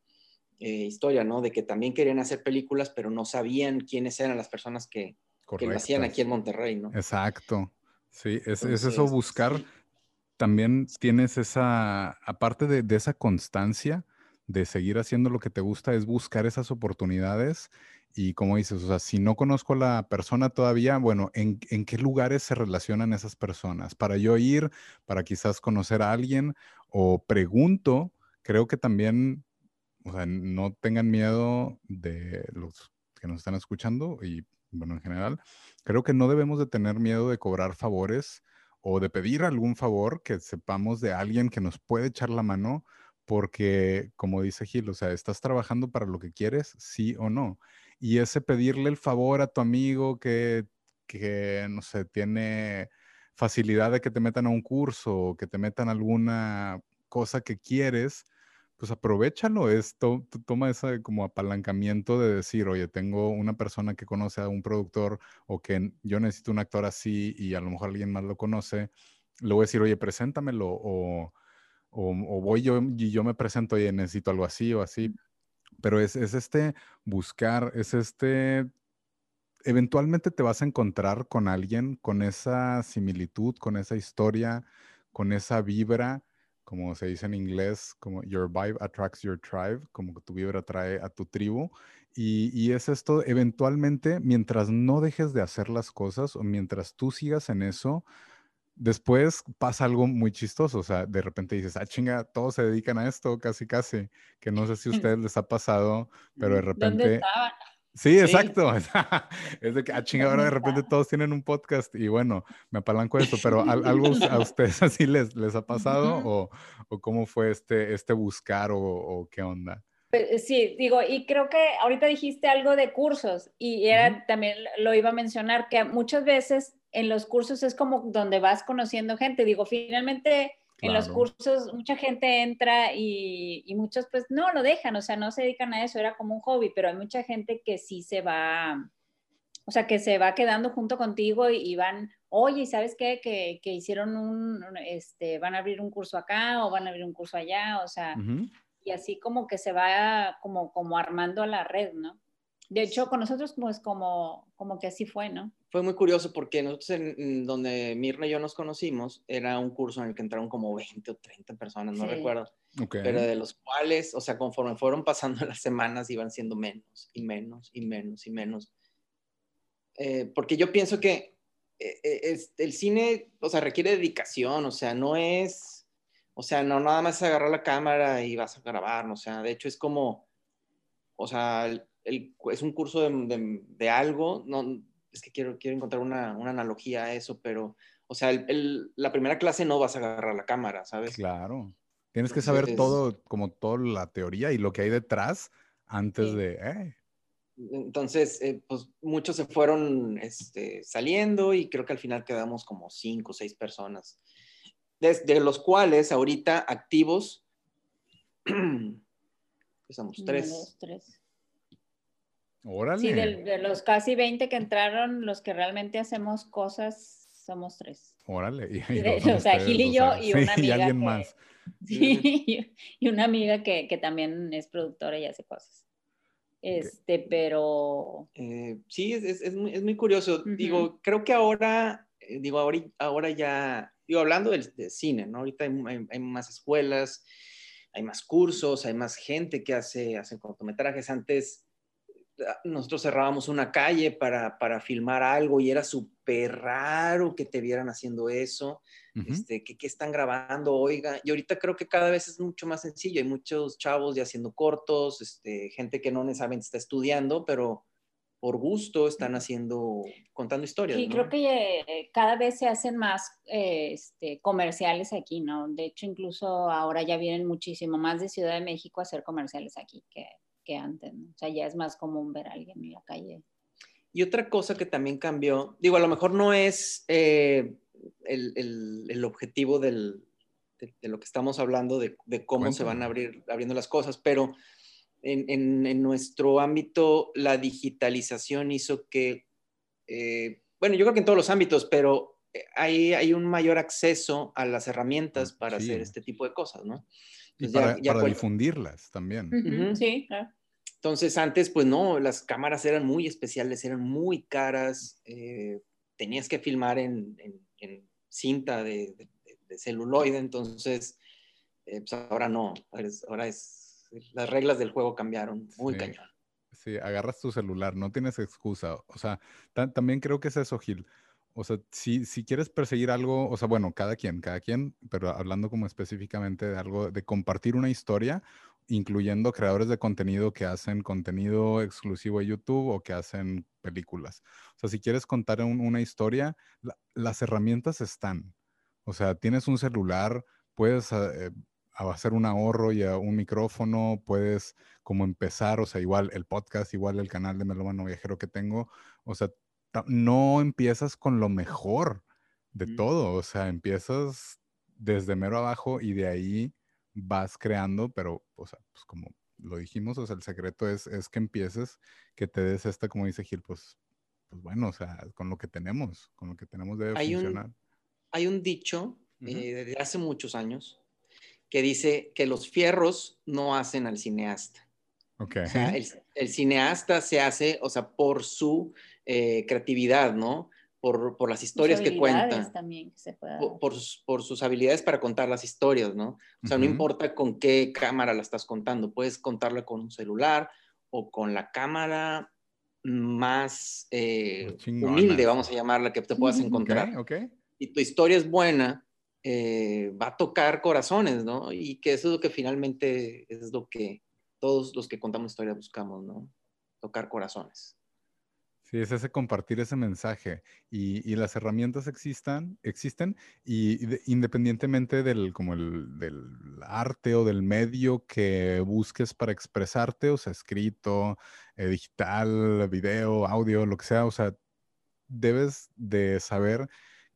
Speaker 3: eh, historia, ¿no? De que también querían hacer películas, pero no sabían quiénes eran las personas que, que lo hacían aquí en Monterrey, ¿no?
Speaker 1: Exacto. Sí, es, eso buscar. También tienes esa, aparte de, esa constancia de seguir haciendo lo que te gusta, es buscar esas oportunidades. Y como dices, o sea, si no conozco a la persona todavía, bueno, ¿en, qué lugares se relacionan esas personas? Para yo ir, para quizás conocer a alguien o pregunto, creo que también, o sea, no tengan miedo de los que nos están escuchando y bueno, en general, creo que no debemos de tener miedo de cobrar favores o de pedir algún favor que sepamos de alguien que nos puede echar la mano, porque como dice Gil, o sea, estás trabajando para lo que quieres, sí o no. y ese pedirle el favor a tu amigo que, que no sé, tiene facilidad de que te metan a un curso o que te metan alguna cosa que quieres, pues aprovechalo, esto, toma ese como apalancamiento de decir, oye, tengo una persona que conoce a un productor o que yo necesito un actor así y a lo mejor alguien más lo conoce, le voy a decir, oye, preséntamelo o, o, voy yo y yo me presento, oye, necesito algo así o así. Pero es, es este buscar, es este eventualmente te vas a encontrar con alguien con esa similitud, con esa historia, con esa vibra como se dice en inglés, como your vibe attracts your tribe, como que tu vibra atrae a tu tribu. Y, y, es esto, eventualmente, mientras no dejes de hacer las cosas o mientras tú sigas en eso, después pasa algo muy chistoso. O sea, de repente dices, ah, chinga, todos se dedican a esto, casi, casi, que no sé si a ustedes les ha pasado, pero de repente... Sí, exacto. es de que, a ah, ahora de repente todos tienen un podcast y bueno, me apalanco esto, pero ¿algo a ustedes así les, les ha pasado o, o, cómo fue este, este buscar o, o, qué onda?
Speaker 2: Pues, sí, digo, y creo que ahorita dijiste algo de cursos y era, también lo iba a mencionar, que muchas veces en los cursos es como donde vas conociendo gente. Digo, finalmente en los cursos mucha gente entra y, muchos pues no lo dejan, o sea, no se dedican a eso, era como un hobby, pero hay mucha gente que sí se va, o sea, que se va quedando junto contigo y, van, oye, ¿sabes qué? Que, hicieron un, este, van a abrir un curso acá o van a abrir un curso allá, o sea, y así como que se va como, como armando la red, ¿no? De hecho, con nosotros pues como, como que así fue, ¿no?
Speaker 3: Fue muy curioso porque nosotros en, donde Mirna y yo nos conocimos era un curso en el que entraron como 20 o 30 personas, no recuerdo. Pero de los cuales, o sea, conforme fueron pasando las semanas iban siendo menos y menos y menos y menos. Eh, porque yo pienso que eh, eh, es, el cine, o sea, requiere dedicación, o sea, no es, o sea, no nada más agarrar la cámara y vas a grabar, o sea, de hecho es como, o sea, es un curso de, de, algo, no, es que quiero, quiero encontrar una, una analogía a eso, pero, o sea, el, la primera clase no vas a agarrar la cámara, ¿sabes?
Speaker 1: Claro. Tienes que saber todo, como toda la teoría y lo que hay detrás antes de... Eh.
Speaker 3: Entonces, eh, pues muchos se fueron este, saliendo y creo que al final quedamos como cinco o seis personas, desde los cuales ahorita activos, tres. tres.
Speaker 2: Sí, de, los casi 20 que entraron, los que realmente hacemos cosas, somos tres.
Speaker 1: Órale.
Speaker 2: o sea, Gil y yo y una amiga. Y alguien más. Sí, y una amiga que, que, también es productora y hace cosas. Este, pero...
Speaker 3: Eh, sí, es, es, es, muy, es, muy, curioso. Digo, creo que ahora, eh, digo, ahora, ahora ya, digo, hablando del, cine, ¿no? Ahorita hay, hay, más escuelas, hay más cursos, hay más gente que hace, hace cortometrajes. Antes nosotros cerrábamos una calle para, para filmar algo y era súper raro que te vieran haciendo eso, este, que, que, están grabando, oiga, y ahorita creo que cada vez es mucho más sencillo, hay muchos chavos ya haciendo cortos, este, gente que no necesariamente está estudiando, pero por gusto están haciendo, contando historias.
Speaker 2: Y creo que eh, cada vez se hacen más eh, este, comerciales aquí, ¿no? De hecho, incluso ahora ya vienen muchísimo más de Ciudad de México a hacer comerciales aquí que que antes, O sea, ya es más común ver a alguien en la calle.
Speaker 3: Y otra cosa que también cambió, digo, a lo mejor no es eh, el, el, objetivo del, de, lo que estamos hablando, de, de cómo se van a abrir, abriendo las cosas, pero en, en, en nuestro ámbito la digitalización hizo que, eh, bueno, yo creo que en todos los ámbitos, pero hay, hay un mayor acceso a las herramientas para hacer este tipo de cosas, ¿no?
Speaker 1: Y para, difundirlas también.
Speaker 2: Sí, claro.
Speaker 3: Entonces antes, pues no, las cámaras eran muy especiales, eran muy caras, eh, tenías que filmar en, cinta de, celuloide, entonces, eh, pues ahora no, ahora es, las reglas del juego cambiaron muy cañón.
Speaker 1: Sí, agarras tu celular, no tienes excusa. O sea, también creo que es eso, Gil. O sea, si, si quieres perseguir algo, o sea, bueno, cada quien, cada quien, pero hablando como específicamente de algo, de compartir una historia, incluyendo creadores de contenido que hacen contenido exclusivo de YouTube o que hacen películas. O sea, si quieres contar una historia, las herramientas están. O sea, tienes un celular, puedes eh, hacer un ahorro y a un micrófono, puedes como empezar, o sea, igual el podcast, igual el canal de Melómano Viajero que tengo, o sea, no empiezas con lo mejor de todo, o sea, empiezas desde mero abajo y de ahí vas creando, pero, o sea, pues como lo dijimos, o sea, el secreto es, es que empieces, que te des esta, como dice Gil, pues, pues bueno, o sea, con lo que tenemos, con lo que tenemos debe
Speaker 3: hay
Speaker 1: funcionar.
Speaker 3: Un, hay un dicho eh, desde hace muchos años que dice que los fierros no hacen al cineasta.
Speaker 1: Okay.
Speaker 3: O sea, el, cineasta se hace, o sea, por su eh, creatividad, ¿no? Por, por las historias que cuenta.
Speaker 2: También se
Speaker 3: por, por, sus, por, sus, habilidades para contar las historias, ¿no? O sea, no importa con qué cámara la estás contando, puedes contarla con un celular o con la cámara más eh, humilde, vamos a llamarla, que te puedas encontrar.
Speaker 1: Okay,
Speaker 3: Y tu historia es buena, eh, va a tocar corazones, ¿no? Y que eso es lo que finalmente es lo que todos los que contamos historias buscamos, ¿no? Tocar corazones.
Speaker 1: Sí, es ese compartir ese mensaje y, las herramientas existan, existen y, independientemente del, como el, del arte o del medio que busques para expresarte, o sea, escrito, eh, digital, video, audio, lo que sea, o sea, debes de saber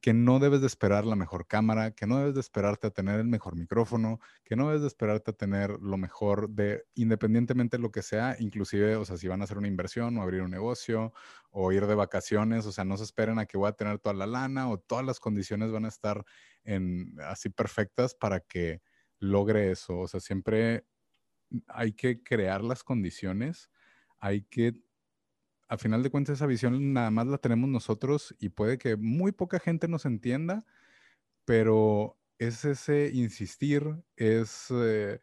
Speaker 1: que no debes de esperar la mejor cámara, que no debes de esperarte a tener el mejor micrófono, que no debes de esperarte a tener lo mejor de, independientemente de lo que sea, inclusive, o sea, si van a hacer una inversión o abrir un negocio o ir de vacaciones, o sea, no se esperen a que voy a tener toda la lana o todas las condiciones van a estar en, así perfectas para que logre eso. O sea, siempre hay que crear las condiciones, hay que a final de cuentas esa visión nada más la tenemos nosotros y puede que muy poca gente nos entienda, pero es ese insistir, es eh,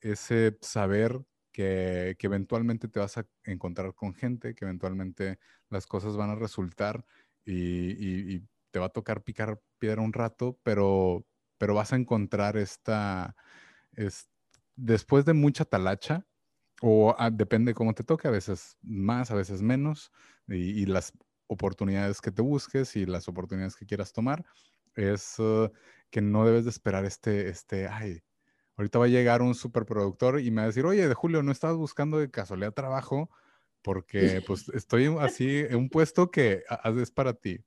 Speaker 1: ese saber que, eventualmente te vas a encontrar con gente, que eventualmente las cosas van a resultar y, te va a tocar picar piedra un rato, pero, pero vas a encontrar esta, es, después de mucha talacha, o ah, depende cómo te toque, a veces más, a veces menos, y, las oportunidades que te busques y las oportunidades que quieras tomar, es uh, que no debes de esperar este, este, ay, ahorita va a llegar un superproductor y me va a decir, oye, de Julio, ¿no estabas buscando de casualidad trabajo? Porque pues estoy así en un puesto que es para ti.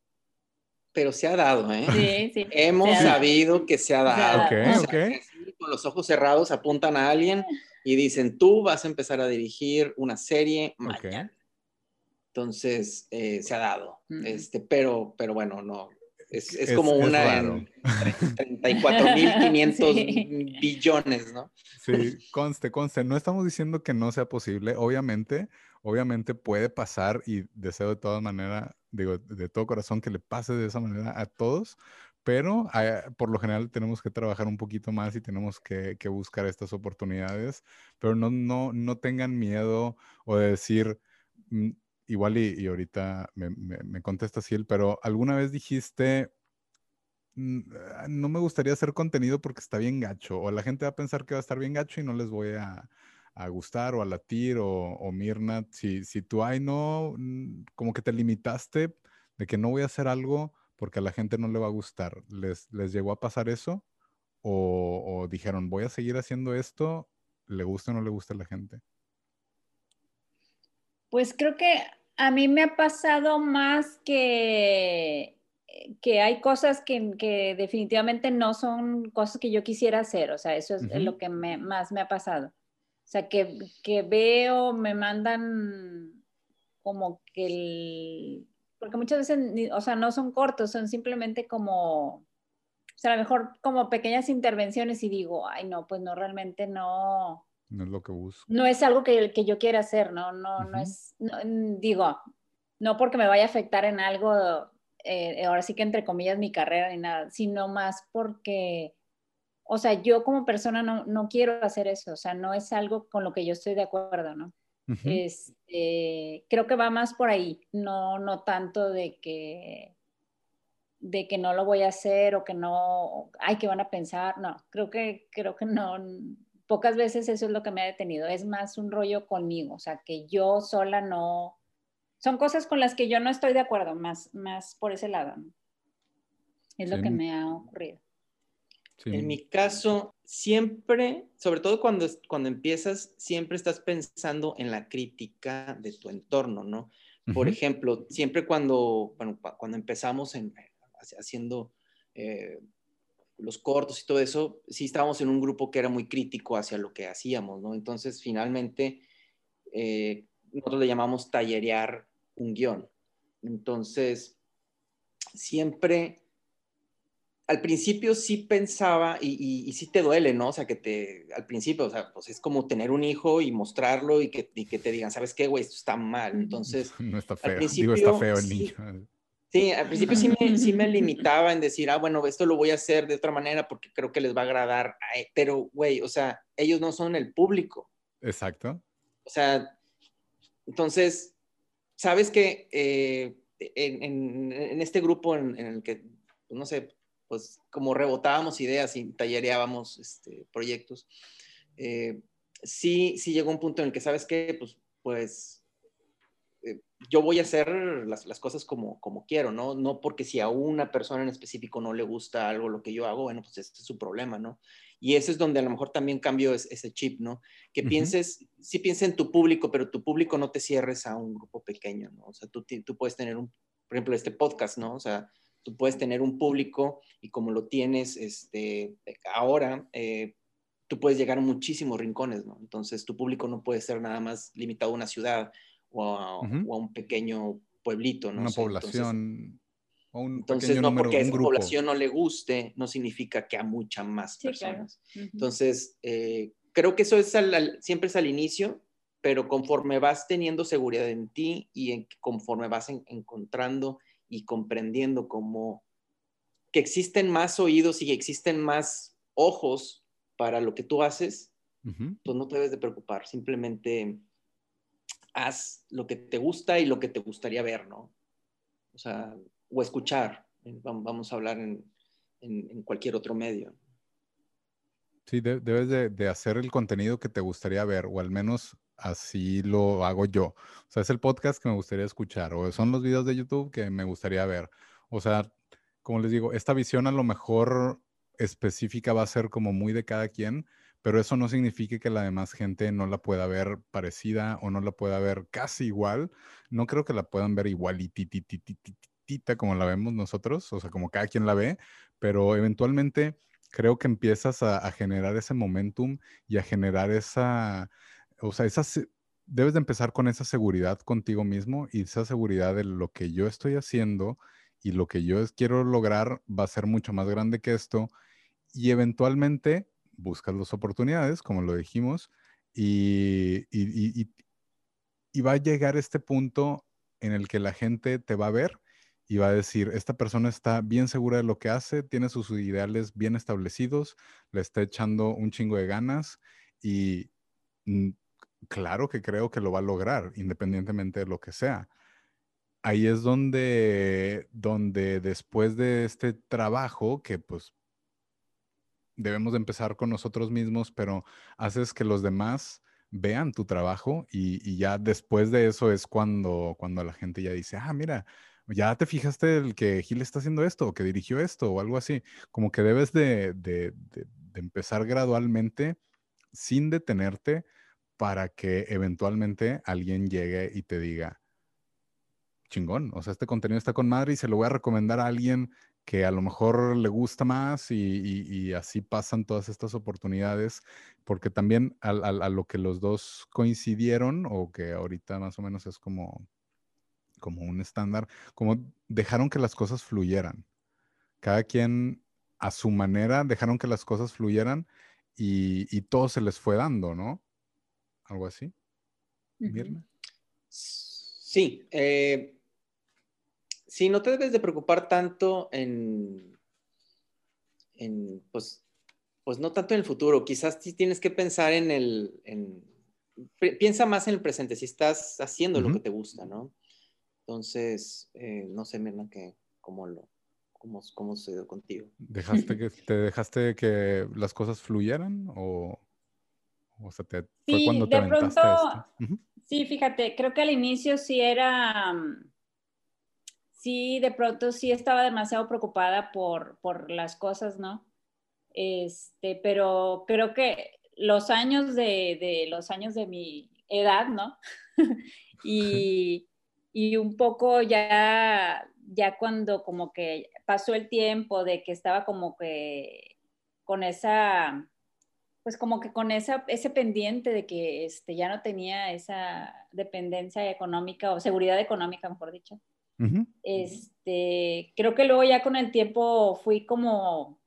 Speaker 3: Pero se ha dado, ¿eh?
Speaker 2: Sí, sí.
Speaker 3: Hemos sabido que se ha dado.
Speaker 1: Ok, ok.
Speaker 3: Con los ojos cerrados apuntan a alguien y dicen, tú vas a empezar a dirigir una serie mañana. Entonces, eh, se ha dado. este, pero, pero bueno, no. Es, es, como una en 34.500 billones, ¿no?
Speaker 1: Sí, conste, conste. No estamos diciendo que no sea posible. Obviamente, obviamente puede pasar y deseo de todas maneras, digo, de todo corazón que le pase de esa manera a todos, pero eh, por lo general tenemos que trabajar un poquito más y tenemos que, buscar estas oportunidades, pero no, no, no tengan miedo o de decir, mm, igual y, ahorita me, me, contesta Ciel, pero alguna vez dijiste, mm, ah, no me gustaría hacer contenido porque está bien gacho, o la gente va a pensar que va a estar bien gacho y no les voy a, gustar o a latir o, o Mirna, si, si tú, ay, no, mm, como que te limitaste de que no voy a hacer algo porque a la gente no le va a gustar. ¿Les, les llegó a pasar eso? O, dijeron, voy a seguir haciendo esto, le gusta o no le gusta a la gente?
Speaker 2: Pues creo que a mí me ha pasado más que, que hay cosas que, definitivamente no son cosas que yo quisiera hacer. O sea, eso es lo que más me ha pasado. O sea, que, que veo, me mandan como que el, porque muchas veces, o sea, no son cortos, son simplemente como, o sea, a lo mejor como pequeñas intervenciones y digo, ay, no, pues no, realmente no.
Speaker 1: No es lo que busco.
Speaker 2: No es algo que, que yo quiera hacer, ¿no? No, no es, digo, no porque me vaya a afectar en algo, eh, ahora sí que entre comillas mi carrera ni nada, sino más porque, o sea, yo como persona no, no quiero hacer eso, o sea, no es algo con lo que yo estoy de acuerdo, ¿no? Este, creo que va más por ahí, no, no tanto de que, de que no lo voy a hacer o que no, hay que van a pensar, no, creo que, creo que no, pocas veces eso es lo que me ha detenido, es más un rollo conmigo, o sea, que yo sola no, son cosas con las que yo no estoy de acuerdo, más, más por ese lado, Es lo que me ha ocurrido.
Speaker 3: En mi caso, siempre, sobre todo cuando, cuando empiezas, siempre estás pensando en la crítica de tu entorno, ¿no? Por ejemplo, siempre cuando, bueno, cuando empezamos en, haciendo eh, los cortos y todo eso, sí estábamos en un grupo que era muy crítico hacia lo que hacíamos, ¿no? Entonces, finalmente, eh, nosotros le llamamos tallerear un guion. Entonces, siempre, al principio sí pensaba, y, sí te duele, ¿no? O sea, que te, al principio, o sea, pues es como tener un hijo y mostrarlo y que, que te digan, ¿sabes qué, güey? Esto está mal. Entonces,
Speaker 1: no está feo. Digo, está feo el niño.
Speaker 3: Sí, al principio sí me, sí me, limitaba en decir, ah, bueno, esto lo voy a hacer de otra manera porque creo que les va a agradar. Pero, güey, o sea, ellos no son el público.
Speaker 1: Exacto.
Speaker 3: O sea, entonces, sabes que eh, en, en, este grupo en, el que, pues, no sé, pues como rebotábamos ideas y tallereábamos este, proyectos, eh, sí, sí llegó un punto en el que, ¿sabes qué? Pues, pues eh, yo voy a hacer las, las, cosas como, como quiero, ¿no? No porque si a una persona en específico no le gusta algo lo que yo hago, bueno, pues este es su problema, ¿no? Y eso es donde a lo mejor también cambio ese chip, ¿no? Que pienses, sí piensa en tu público, pero tu público no te cierres a un grupo pequeño, ¿no? O sea, tú, tú puedes tener un, por ejemplo, este podcast, ¿no? O sea, tú puedes tener un público y como lo tienes este, ahora, eh, tú puedes llegar a muchísimos rincones, ¿no? Entonces, tu público no puede ser nada más limitado a una ciudad o a, un pequeño pueblito, ¿no?
Speaker 1: Una población.
Speaker 3: Entonces, no porque a esa población no le guste, no significa que a muchas más personas. Entonces, eh, creo que eso es siempre es al inicio, pero conforme vas teniendo seguridad en ti y conforme vas encontrando y comprendiendo como que existen más oídos y existen más ojos para lo que tú haces, pues no te debes de preocupar, simplemente haz lo que te gusta y lo que te gustaría ver, ¿no? O sea, o escuchar, vamos a hablar en, cualquier otro medio.
Speaker 1: Sí, debes de, hacer el contenido que te gustaría ver, o al menos así lo hago yo. O sea, es el podcast que me gustaría escuchar, o son los videos de YouTube que me gustaría ver. O sea, como les digo, esta visión a lo mejor específica va a ser como muy de cada quien, pero eso no significa que la demás gente no la pueda ver parecida o no la pueda ver casi igual. No creo que la puedan ver igual y como la vemos nosotros, o sea, como cada quien la ve, pero eventualmente creo que empiezas a, generar ese momentum y a generar esa, o sea, debes de empezar con esa seguridad contigo mismo y esa seguridad de lo que yo estoy haciendo y lo que yo quiero lograr va a ser mucho más grande que esto y eventualmente buscas las oportunidades, como lo dijimos, y, y, va a llegar este punto en el que la gente te va a ver y va a decir, esta persona está bien segura de lo que hace, tiene sus ideales bien establecidos, le está echando un chingo de ganas y mm, claro que creo que lo va a lograr, independientemente de lo que sea. Ahí es donde, donde después de este trabajo, que pues debemos de empezar con nosotros mismos, pero haces que los demás vean tu trabajo y, ya después de eso es cuando, cuando la gente ya dice, ah, mira, ya te fijaste el que Gil está haciendo esto o que dirigió esto o algo así. Como que debes de, de, de, empezar gradualmente sin detenerte para que eventualmente alguien llegue y te diga, chingón, o sea, este contenido está con madre y se lo voy a recomendar a alguien que a lo mejor le gusta más y, así pasan todas estas oportunidades, porque también a, lo que los dos coincidieron, o que ahorita más o menos es como, como un estándar, como dejaron que las cosas fluyeran. Cada quien a su manera dejaron que las cosas fluyeran y, todo se les fue dando, ¿no? Algo así.
Speaker 3: Sí, eh, sí, no te debes de preocupar tanto en, en pues, pues no tanto en el futuro, quizás sí tienes que pensar en el, piensa más en el presente, si estás haciendo lo que te gusta, ¿no? Entonces, eh, no sé, Mirna, que cómo lo, cómo, cómo sucedió contigo.
Speaker 1: ¿Dejaste que, ¿Te dejaste que las cosas fluyeran o, o sea, te,
Speaker 2: fue cuando te de pronto, Sí, fíjate, creo que al inicio sí era, mm, sí, de pronto sí estaba demasiado preocupada por, por las cosas, ¿no? Este, pero creo que los años de, de los años de mi edad, ¿no? y, y un poco ya, ya cuando como que pasó el tiempo de que estaba como que con esa, pues como que con esa, ese pendiente de que este, ya no tenía esa dependencia económica o seguridad económica, mejor dicho. Este, creo que luego ya con el tiempo fui como,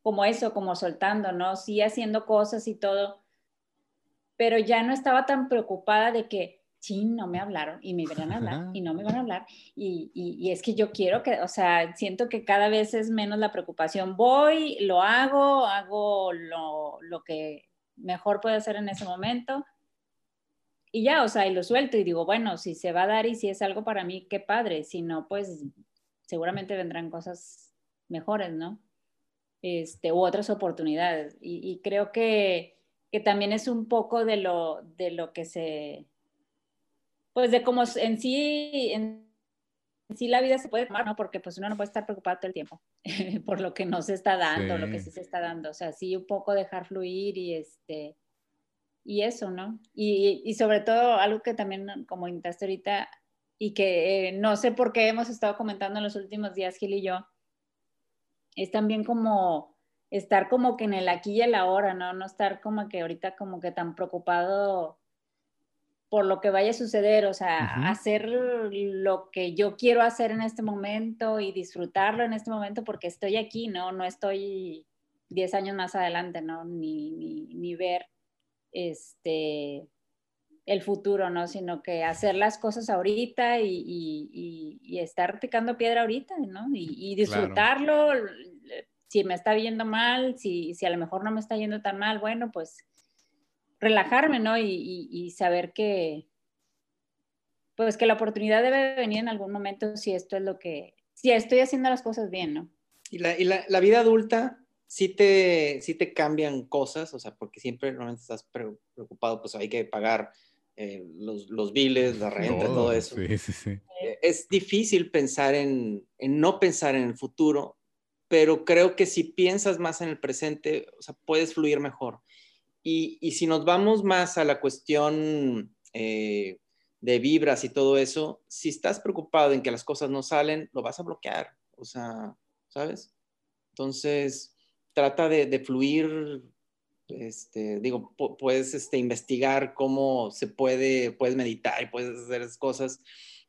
Speaker 2: como eso, como soltando, ¿no? Sí haciendo cosas y todo, pero ya no estaba tan preocupada de que, sí, no me hablaron y me iban a hablar y no me van a hablar. Y, y, es que yo quiero que, o sea, siento que cada vez es menos la preocupación. Voy, lo hago, hago lo, lo que mejor puedo hacer en ese momento. Y ya, o sea, y lo suelto y digo, bueno, si se va a dar y si es algo para mí, qué padre. Si no, pues seguramente vendrán cosas mejores, ¿no? Este, u otras oportunidades. Y, y creo que, que también es un poco de lo, de lo que se, pues de cómo en sí, en sí la vida se puede tomar, ¿no? Porque pues uno no puede estar preocupado todo el tiempo por lo que no se está dando, lo que sí se está dando. O sea, sí un poco dejar fluir y este, y eso, ¿no? Y, y sobre todo algo que también como invitaste ahorita y que eh, no sé por qué hemos estado comentando en los últimos días, Gil y yo, es también como estar como que en el aquí y el ahora, ¿no? No estar como que ahorita como que tan preocupado por lo que vaya a suceder, o sea, hacer lo que yo quiero hacer en este momento y disfrutarlo en este momento porque estoy aquí, ¿no? No estoy 10 años más adelante, ¿no? Ni, ni, ver este, el futuro, ¿no? Sino que hacer las cosas ahorita y, y, y, estar picando piedra ahorita, ¿no? Y, disfrutarlo. Si me está yendo mal, si, si a lo mejor no me está yendo tan mal, bueno, pues relajarme, ¿no? Y, saber que, pues que la oportunidad debe venir en algún momento si esto es lo que, si estoy haciendo las cosas bien, ¿no?
Speaker 3: Y la, y la, vida adulta sí te, sí te cambian cosas, o sea, porque siempre normalmente estás preocupado, pues hay que pagar eh, los, los biles, la renta, todo, eso. Sí, sí, sí. Eh, es difícil pensar en, en, no pensar en el futuro, pero creo que si piensas más en el presente, o sea, puedes fluir mejor. Y, si nos vamos más a la cuestión eh, de vibras y todo eso, si estás preocupado en que las cosas no salen, lo vas a bloquear, o sea, ¿sabes? Entonces, trata de, fluir, este, digo, puedes este, investigar cómo se puede, puedes meditar y puedes hacer esas cosas,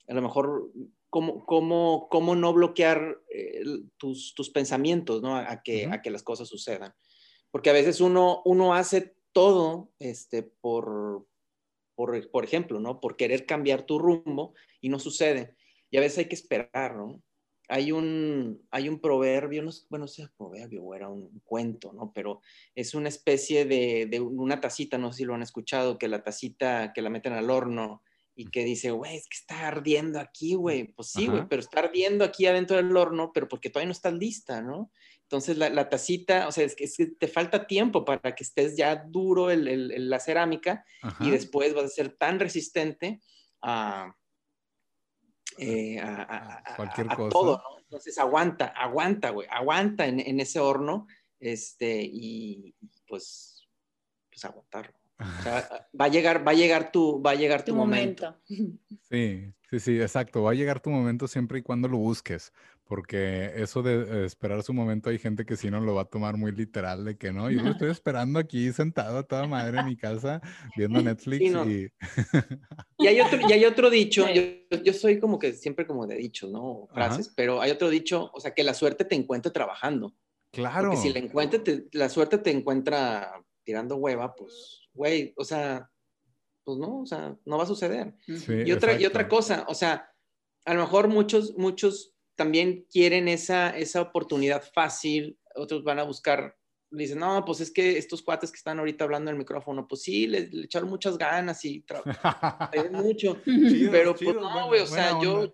Speaker 3: a lo mejor cómo, cómo, cómo no bloquear eh, tus, tus, pensamientos, ¿no? A, que, a que las cosas sucedan. Porque a veces uno, uno hace todo este, por, por, por, ejemplo, ¿no? Por querer cambiar tu rumbo y no sucede. Y a veces hay que esperar, ¿no? Hay un, hay un proverbio, no, bueno, sea proverbio o era un cuento, ¿no? Pero es una especie de, de una tacita, no sé si lo han escuchado, que la tacita que la meten al horno y que dice, güey, es que está ardiendo aquí, güey. Pues sí, güey, pero está ardiendo aquí adentro del horno, pero porque todavía no está lista, ¿no? Entonces la, tacita, o sea, es que, te falta tiempo para que estés ya duro el, la cerámica y después vas a ser tan resistente a, eh, Cualquier cosa. todo, ¿no? Entonces aguanta, aguanta, güey, aguanta en, ese horno este, y pues, pues aguantarlo. O sea, va a llegar, va a llegar tu, va a llegar tu, momento.
Speaker 1: Sí, sí, sí, exacto. Va a llegar tu momento siempre y cuando lo busques. Porque eso de esperar su momento, hay gente que sí no lo va a tomar muy literal, de que no, yo lo estoy esperando aquí sentado a toda madre en mi casa viendo Netflix y...
Speaker 3: y... hay otro, y hay otro dicho, yo, yo, soy como que siempre como de dicho, ¿no? Frases, pero hay otro dicho, o sea, que la suerte te encuentre trabajando. Claro. Porque si la, encuentre, la suerte te encuentra tirando hueva, pues, güey, o sea, pues no, o sea, no va a suceder. y, otra, y otra cosa, o sea, a lo mejor muchos, muchos también quieren esa, esa oportunidad fácil, otros van a buscar, dicen, no, pues es que estos cuates que están ahorita hablando en el micrófono, pues sí, le, echaron muchas ganas y trabajaron mucho, pero pues no, güey, o sea, yo, o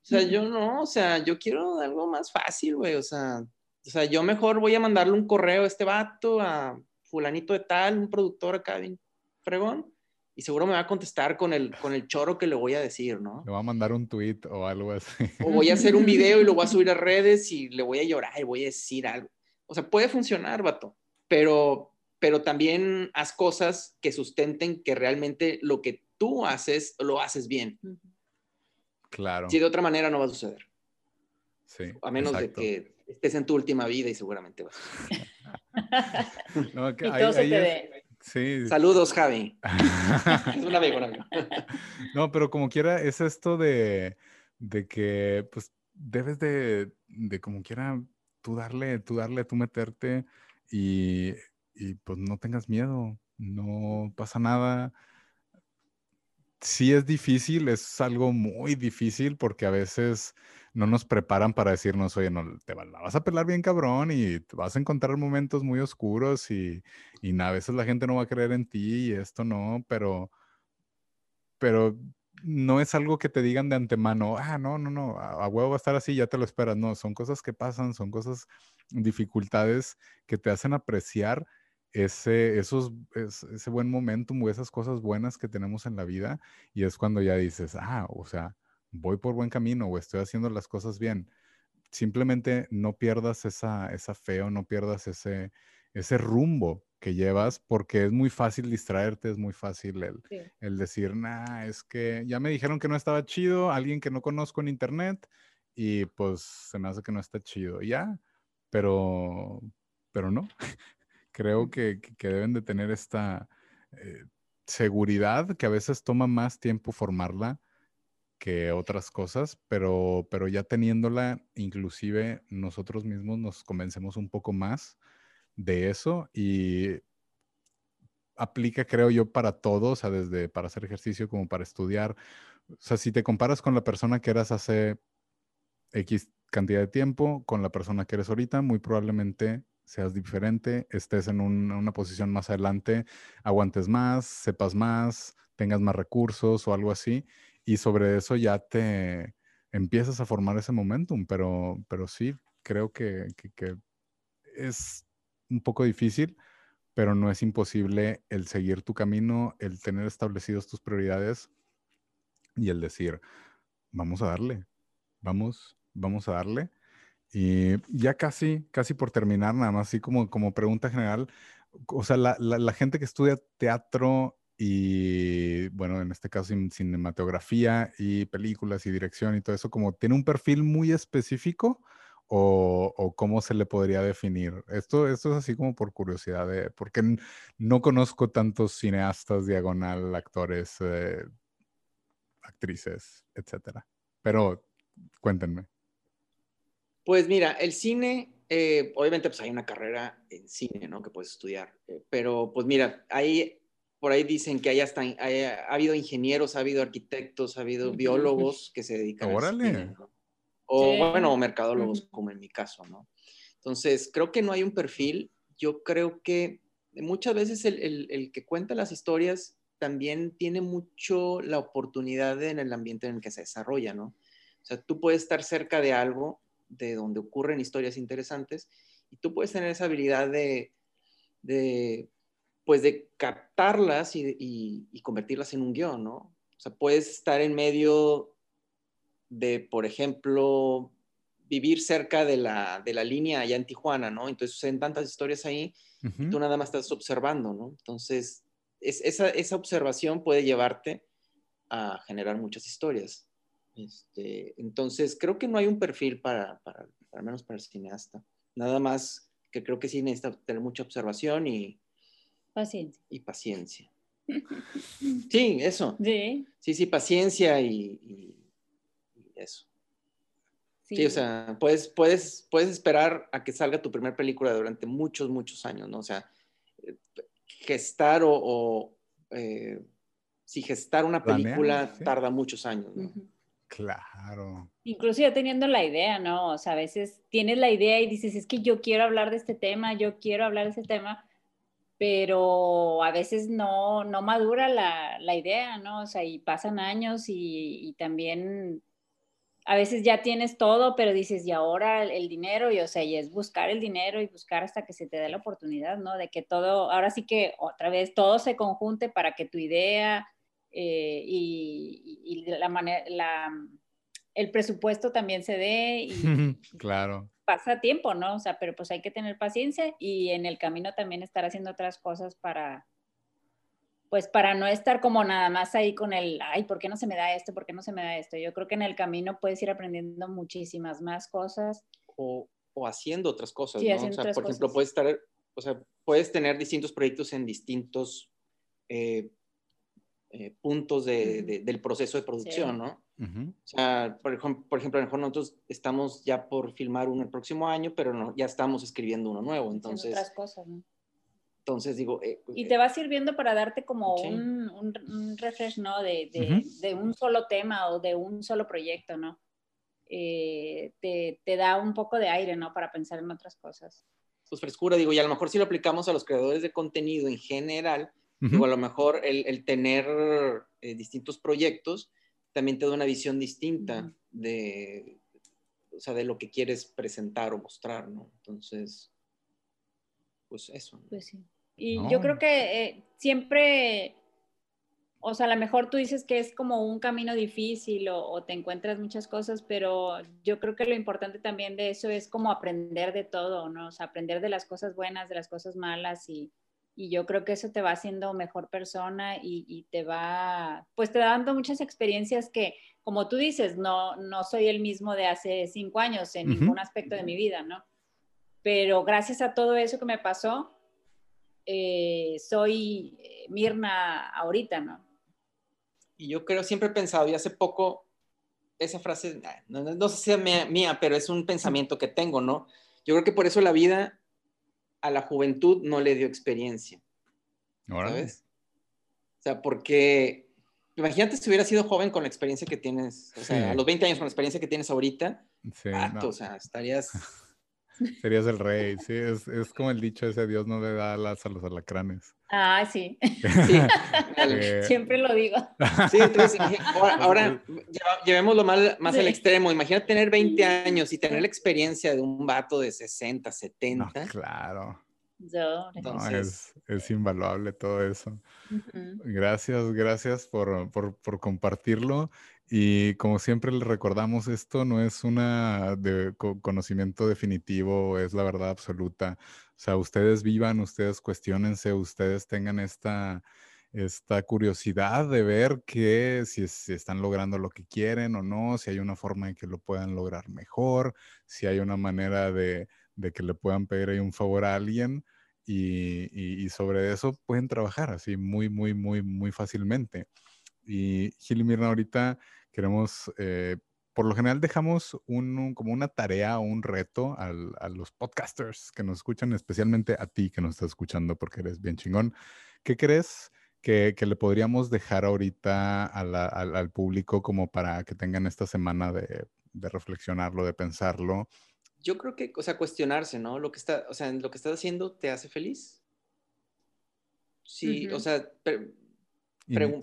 Speaker 3: sea, yo no, o sea, yo quiero algo más fácil, güey, o sea, o sea, yo mejor voy a mandarle un correo a este vato, a fulanito de tal, un productor acá bien fregón, y seguro me va a contestar con el, con el choro que le voy a decir, ¿no?
Speaker 1: Le va a mandar un tweet o algo así.
Speaker 3: O voy a hacer un video y lo voy a subir a redes y le voy a llorar y voy a decir algo. O sea, puede funcionar, vato, pero, pero también haz cosas que sustenten que realmente lo que tú haces, lo haces bien.
Speaker 1: Claro.
Speaker 3: Si de otra manera no va a suceder.
Speaker 1: Sí.
Speaker 3: A menos de que estés en tu última vida y seguramente vas
Speaker 2: a no, que y todo se te ve.
Speaker 1: Sí.
Speaker 3: Saludos, Javi. es un amigo, un amigo.
Speaker 1: no, pero como quiera, es esto de, de que, pues, debes de, de como quiera, tú darle, tú darle, tú meterte y, y pues no tengas miedo, no pasa nada sí es difícil, es algo muy difícil porque a veces no nos preparan para decirnos, oye, no, te la vas a pelar bien cabrón y vas a encontrar momentos muy oscuros y, y a veces la gente no va a creer en ti y esto no, pero, pero no es algo que te digan de antemano, ah, no, no, no, a, a huevo va a estar así, ya te lo esperas, no, son cosas que pasan, son cosas, dificultades que te hacen apreciar ese, esos, ese buen momentum o esas cosas buenas que tenemos en la vida y es cuando ya dices, ah, o sea, voy por buen camino o estoy haciendo las cosas bien. Simplemente no pierdas esa, esa fe o no pierdas ese, ese rumbo que llevas porque es muy fácil distraerte, es muy fácil el, el decir, nah, es que ya me dijeron que no estaba chido, alguien que no conozco en internet y pues se me hace que no está chido, ya, pero, pero no, creo que, deben de tener esta eh, seguridad que a veces toma más tiempo formarla que otras cosas, pero, pero ya teniéndola, inclusive nosotros mismos nos convencemos un poco más de eso y aplica, creo yo, para todos, o sea, desde para hacer ejercicio como para estudiar. O sea, si te comparas con la persona que eras hace X cantidad de tiempo, con la persona que eres ahorita, muy probablemente seas diferente, estés en una posición más adelante, aguantes más, sepas más, tengas más recursos o algo así, y sobre eso ya te empiezas a formar ese momentum, pero, pero sí, creo que, es un poco difícil, pero no es imposible el seguir tu camino, el tener establecidos tus prioridades y el decir, vamos a darle, vamos, vamos a darle y ya casi, casi por terminar, nada más así como, como pregunta general, o sea, la, la, gente que estudia teatro y, bueno, en este caso cinematografía y películas y dirección y todo eso, como tiene un perfil muy específico o, o cómo se le podría definir. Esto, esto es así como por curiosidad, de, porque no conozco tantos cineastas, diagonal, actores, eh, actrices, etcétera. Pero cuéntenme.
Speaker 3: Pues mira, el cine, eh, obviamente pues hay una carrera en cine, ¿no? Que puedes estudiar, eh, pero pues mira, ahí, por ahí dicen que hay hasta, ha habido ingenieros, ha habido arquitectos, ha habido biólogos que se dedican a cine, O bueno, mercadólogos, como en mi caso, ¿no? Entonces, creo que no hay un perfil. Yo creo que muchas veces el, el que cuenta las historias también tiene mucho la oportunidad en el ambiente en el que se desarrolla, ¿no? O sea, tú puedes estar cerca de algo de donde ocurren historias interesantes y tú puedes tener esa habilidad de, pues de captarlas y, convertirlas en un guion, ¿no? O sea, puedes estar en medio de, por ejemplo, vivir cerca de la, línea allá en Tijuana, ¿no? Entonces suceden tantas historias ahí y tú nada más estás observando, ¿no? Entonces, esa, esa observación puede llevarte a generar muchas historias. Este, entonces, creo que no hay un perfil para, para, al menos para el cineasta. Nada más que creo que sí necesita tener mucha observación y
Speaker 2: paciencia.
Speaker 3: Y paciencia. Sí, eso.
Speaker 2: Sí.
Speaker 3: Sí, sí, paciencia y, eso. Sí. o sea, puedes, puedes, puedes esperar a que salga tu primera película durante muchos, muchos años, ¿no? O sea, gestar o, eh, si gestar una película tarda muchos años, ¿no?
Speaker 1: Claro.
Speaker 2: Incluso teniendo la idea, ¿no? O sea, a veces tienes la idea y dices, es que yo quiero hablar de este tema, yo quiero hablar de este tema, pero a veces no, no madura la, la idea, ¿no? O sea, y pasan años y, y, también a veces ya tienes todo, pero dices, y ahora el, dinero, y o sea, y es buscar el dinero y buscar hasta que se te dé la oportunidad, ¿no? De que todo, ahora sí que otra vez todo se conjunte para que tu idea eh, y, la manera, la, el presupuesto también se dé. Y,
Speaker 1: claro.
Speaker 2: Pasa tiempo, ¿no? O sea, pero pues hay que tener paciencia y en el camino también estar haciendo otras cosas para, pues para no estar como nada más ahí con el, ay, ¿por qué no se me da esto? ¿Por qué no se me da esto? Yo creo que en el camino puedes ir aprendiendo muchísimas más cosas.
Speaker 3: O, o haciendo otras cosas, ¿no? O sea, por ejemplo, puedes estar, o sea, puedes tener distintos proyectos en distintos eh, eh, puntos de, del proceso de producción, ¿no? O sea, por ejemplo, por ejemplo, a lo mejor nosotros estamos ya por filmar uno el próximo año, pero no, ya estamos escribiendo uno nuevo, entonces...
Speaker 2: Otras cosas, ¿no?
Speaker 3: Entonces digo...
Speaker 2: Eh, y te va sirviendo para darte como un, un, refresh, ¿no? De, de, de, un solo tema o de un solo proyecto, ¿no? Eh, te, te, da un poco de aire, ¿no? Para pensar en otras cosas.
Speaker 3: Pues frescura, digo, y a lo mejor si lo aplicamos a los creadores de contenido en general, digo, a lo mejor el, el tener eh, distintos proyectos también te da una visión distinta de, o sea, de lo que quieres presentar o mostrar, ¿no? Entonces, pues eso.
Speaker 2: Pues sí. Y yo creo que eh, siempre, o sea, a lo mejor tú dices que es como un camino difícil o, te encuentras muchas cosas, pero yo creo que lo importante también de eso es como aprender de todo, ¿no? O sea, aprender de las cosas buenas, de las cosas malas y, y yo creo que eso te va haciendo mejor persona y, te va, pues te va dando muchas experiencias que, como tú dices, no, no soy el mismo de hace cinco años en ningún aspecto de mi vida, ¿no? Pero gracias a todo eso que me pasó, eh, soy eh, Mirna ahorita, ¿no?
Speaker 3: Y yo creo, siempre he pensado, y hace poco, esa frase, no, no sé si es mía, mía, pero es un pensamiento que tengo, ¿no? Yo creo que por eso la vida a la juventud no le dio experiencia. ¿Sabes? O sea, porque imagínate si hubiera sido joven con la experiencia que tienes, o sea, a los 20 años con la experiencia que tienes ahorita, sí, o sea, estarías
Speaker 1: Serías el rey, sí, es, es, como el dicho ese, Dios no le da alas a los alacranes.
Speaker 2: Ah, sí, sí. Eh, siempre lo digo.
Speaker 3: Sí, entonces, ahora, llevémoslo más, más al extremo, imagínate tener 20 años y tener la experiencia de un vato de 60, 70.
Speaker 1: claro. Yo, no, es, es, invaluable todo eso. Gracias, gracias por, por, por compartirlo. Y como siempre le recordamos, esto no es una de conocimiento definitivo, es la verdad absoluta. O sea, ustedes vivan, ustedes cuestionense, ustedes tengan esta, esta curiosidad de ver que si, están logrando lo que quieren o no, si hay una forma en que lo puedan lograr mejor, si hay una manera de, que le puedan pedir ahí un favor a alguien. Y, y, sobre eso pueden trabajar así muy, muy, muy, muy fácilmente. Y Gil y Mirna, ahorita queremos, eh, por lo general dejamos un, como una tarea o un reto a los podcasters que nos escuchan, especialmente a ti que nos estás escuchando porque eres bien chingón. ¿Qué crees que, le podríamos dejar ahorita al, público como para que tengan esta semana de, reflexionarlo, de pensarlo?
Speaker 3: Yo creo que, o sea, cuestionarse, ¿no? Lo que está, o sea, lo que estás haciendo te hace feliz. Sí, o sea,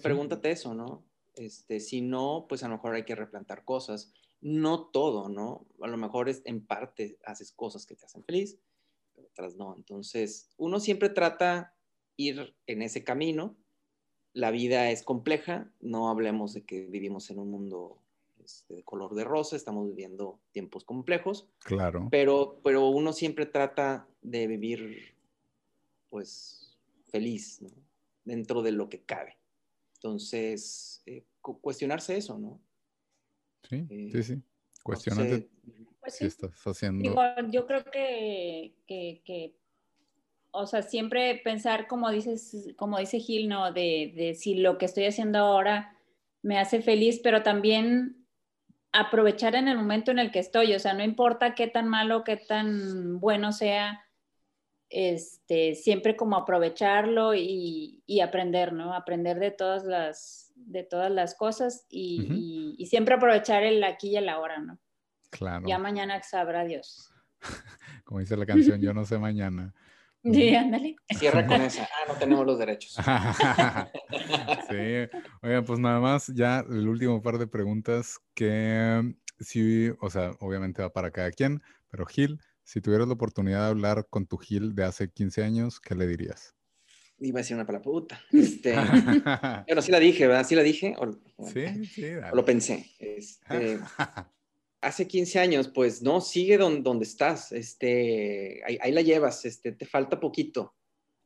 Speaker 3: pregúntate eso, ¿no? Este, si no, pues a lo mejor hay que replantar cosas. No todo, ¿no? A lo mejor es en parte haces cosas que te hacen feliz, pero otras no. Entonces, uno siempre trata ir en ese camino. La vida es compleja, no hablemos de que vivimos en un mundo este, de color de rosa, estamos viviendo tiempos complejos.
Speaker 1: Claro.
Speaker 3: Pero, pero uno siempre trata de vivir, pues, feliz, ¿no? Dentro de lo que cabe. Entonces, eh, cuestionarse eso, ¿no?
Speaker 1: Sí, sí, eh, sí. Cuestionarte
Speaker 2: pues sí.
Speaker 1: estás haciendo.
Speaker 2: yo creo que, que, o sea, siempre pensar, como dices, como dice Gil, ¿no? De, de si lo que estoy haciendo ahora me hace feliz, pero también aprovechar en el momento en el que estoy, o sea, no importa qué tan malo, qué tan bueno sea, este, siempre como aprovecharlo y, aprender, ¿no? Aprender de todas las, de todas las cosas y, siempre aprovechar el aquí y el ahora, ¿no?
Speaker 1: Claro.
Speaker 2: Ya mañana sabrá Dios.
Speaker 1: Como dice la canción, yo no sé mañana.
Speaker 2: Sí, ándale.
Speaker 3: Cierra con esa. Ah, no tenemos los derechos.
Speaker 1: sí. Oigan, pues nada más, ya el último par de preguntas que sí, o sea, obviamente va para cada quien, pero Gil, si tuvieras la oportunidad de hablar con tu Gil de hace 15 años, ¿qué le dirías?
Speaker 3: Iba a decir una palabra puta. Este, pero sí la dije, ¿verdad? Sí la dije. O,
Speaker 1: sí, sí.
Speaker 3: lo pensé. Este, hace 15 años, pues no, sigue donde, estás, este, ahí, la llevas, este, te falta poquito.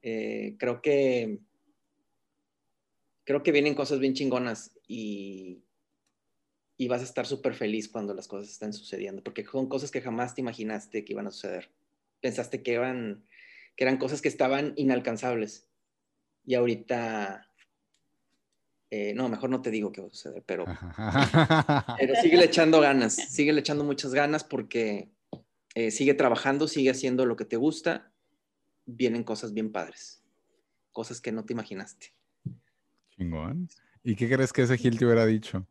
Speaker 3: Eh, creo que creo que vienen cosas bien chingonas y, y vas a estar súper feliz cuando las cosas estén sucediendo, porque son cosas que jamás te imaginaste que iban a suceder. Pensaste que, eran, que eran cosas que estaban inalcanzables y ahorita eh, no, mejor no te digo qué va a suceder, pero, pero sigue echando ganas, sigue echando muchas ganas porque eh, sigue trabajando, sigue haciendo lo que te gusta, vienen cosas bien padres, cosas que no te imaginaste.
Speaker 1: Chingón. ¿Y qué crees que ese Gil te hubiera dicho?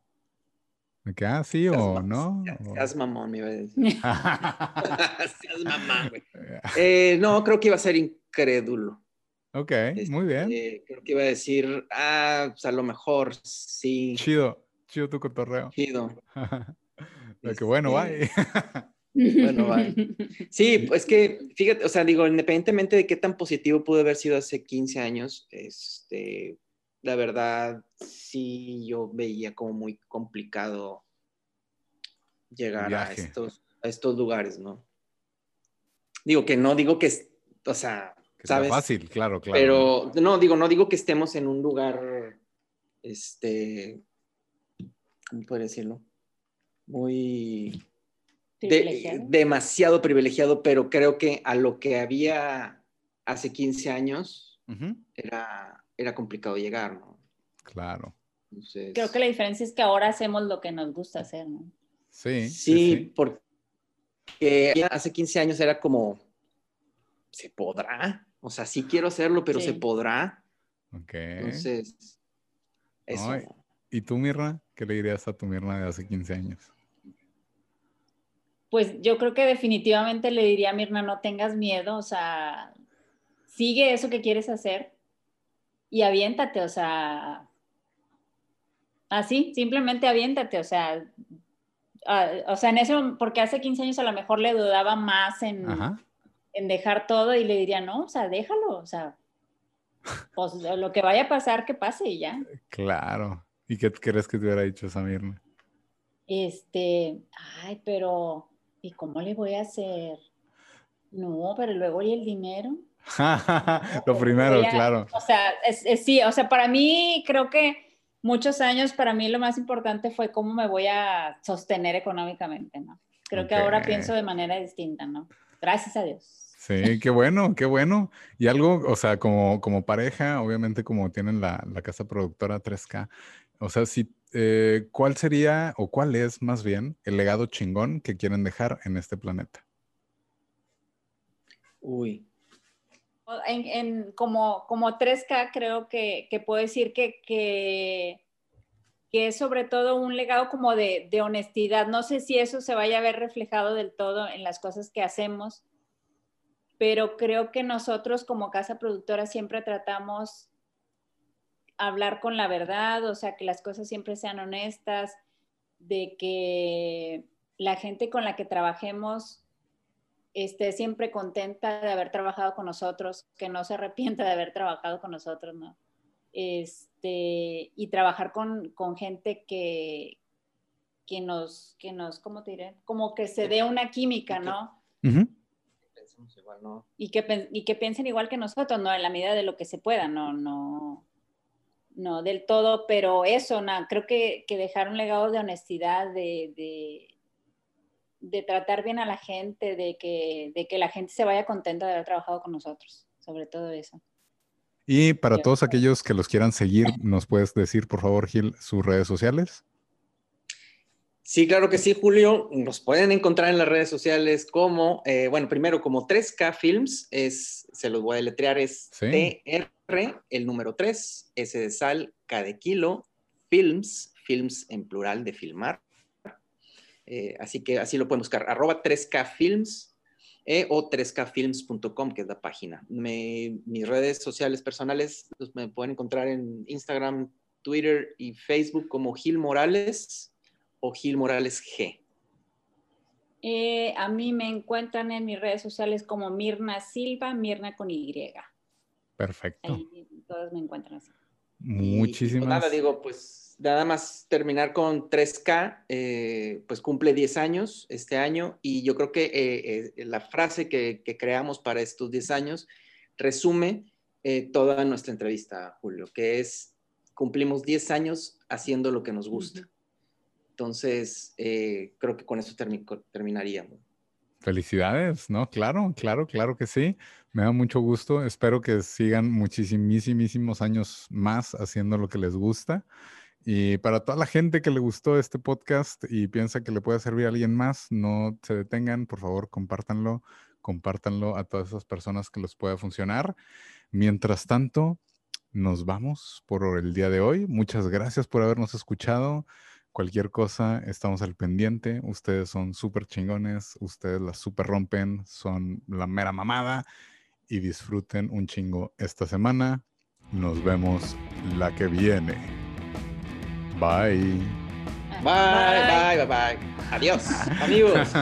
Speaker 1: ¿De que, ah, sí o no?
Speaker 3: Seas mamón, me iba a decir. seas mamón, güey. Eh, no, creo que iba a ser incrédulo.
Speaker 1: Ok, muy bien.
Speaker 3: Este, creo que iba a decir, ah, pues a lo mejor sí.
Speaker 1: Chido, chido tu cotorreo.
Speaker 3: Chido.
Speaker 1: Pero que bueno, bye.
Speaker 3: bueno, bye. Sí, pues que, fíjate, o sea, digo, independientemente de qué tan positivo pudo haber sido hace 15 años, este, la verdad, sí, yo veía como muy complicado llegar a estos, a estos lugares, ¿no? Digo que no digo que, o sea,
Speaker 1: que ¿sabes? fácil, claro, claro.
Speaker 3: Pero no, digo, no digo que estemos en un lugar, este, ¿cómo puedo decirlo? Muy... demasiado privilegiado, pero creo que a lo que había hace 15 años era, era complicado llegar, ¿no?
Speaker 1: Claro.
Speaker 2: Creo que la diferencia es que ahora hacemos lo que nos gusta hacer, ¿no?
Speaker 1: Sí.
Speaker 3: Sí, sí. porque hace 15 años era como, ¿se podrá? O sea, sí quiero hacerlo, pero se podrá.
Speaker 1: Ok.
Speaker 3: Entonces, eso.
Speaker 1: ¿Y tú, Mirna? ¿Qué le dirías a tu Mirna de hace 15 años?
Speaker 2: Pues yo creo que definitivamente le diría a Mirna, no tengas miedo, o sea, sigue eso que quieres hacer y aviéntate, o sea, así, simplemente aviéntate, o sea, o sea, en eso, porque hace 15 años a lo mejor le dudaba más en, en dejar todo y le diría, no, o sea, déjalo, o sea, pues lo que vaya a pasar, que pase y ya.
Speaker 1: Claro. ¿Y qué crees que te hubiera dicho Samirna?
Speaker 2: Este, ay, pero, ¿y cómo le voy a hacer? No, pero luego y el dinero.
Speaker 1: lo primero, claro.
Speaker 2: O sea, sí, o sea, para mí creo que muchos años, para mí lo más importante fue cómo me voy a sostener económicamente, ¿no? Creo que ahora pienso de manera distinta, ¿no? Gracias a Dios.
Speaker 1: Sí, qué bueno, qué bueno. Y algo, o sea, como, como pareja, obviamente como tienen la, casa productora 3K, o sea, si, eh, ¿cuál sería o cuál es más bien el legado chingón que quieren dejar en este planeta?
Speaker 3: Uy.
Speaker 2: En, como, como 3K creo que, puedo decir que, que, es sobre todo un legado como de, de honestidad. No sé si eso se vaya a ver reflejado del todo en las cosas que hacemos, pero creo que nosotros como casa productora siempre tratamos hablar con la verdad, o sea, que las cosas siempre sean honestas, de que la gente con la que trabajemos esté siempre contenta de haber trabajado con nosotros, que no se arrepienta de haber trabajado con nosotros, ¿no? Este, y trabajar con, gente que, que nos, que nos, ¿cómo te diré? Como que se dé una química, ¿no? Y que, y que piensen igual que nosotros, ¿no? En la medida de lo que se pueda, no, no, no del todo, pero eso, no, creo que, que dejar un legado de honestidad, de, de, de, tratar bien a la gente, de que, de que la gente se vaya contenta de haber trabajado con nosotros, sobre todo eso.
Speaker 1: Y para todos aquellos que los quieran seguir, ¿nos puedes decir, por favor, Gil, sus redes sociales?
Speaker 3: Sí, claro que sí, Julio. Nos pueden encontrar en las redes sociales como, eh, bueno, primero como 3K Films, es, se los voy a deletrear, es TR, el número 3, S de sal, K de kilo, Films, Films en plural de filmar. Eh, así que así lo pueden buscar, arroba 3K Films eh, o 3kfilms.com, que es la página. mis redes sociales personales los me pueden encontrar en Instagram, Twitter y Facebook como Gil Morales o Gil Morales G?
Speaker 2: Eh, a mí me encuentran en mis redes sociales como Mirna Silva, Mirna con Y.
Speaker 1: Perfecto.
Speaker 2: todos me encuentran así.
Speaker 1: Muchísimas.
Speaker 3: Pues nada, digo, pues nada más terminar con 3K, eh, pues cumple 10 años este año y yo creo que eh, eh, la frase que, creamos para estos 10 años resume toda nuestra entrevista, Julio, que es cumplimos 10 años haciendo lo que nos gusta. Entonces, creo que con eso terminaríamos.
Speaker 1: Felicidades, ¿no? Claro, claro, claro que sí. Me da mucho gusto. Espero que sigan muchísimos años más haciendo lo que les gusta. Y para toda la gente que le gustó este podcast y piensa que le puede servir a alguien más, no se detengan, por favor, compártanlo, compártanlo a todas esas personas que les pueda funcionar. Mientras tanto, nos vamos por el día de hoy. Muchas gracias por habernos escuchado. Cualquier cosa, estamos al pendiente. Ustedes son súper chingones, ustedes la súper rompen, son la mera mamada y disfruten un chingo esta semana. Nos vemos la que viene. Bye.
Speaker 3: Bye, bye, bye, bye. Adiós, amigos.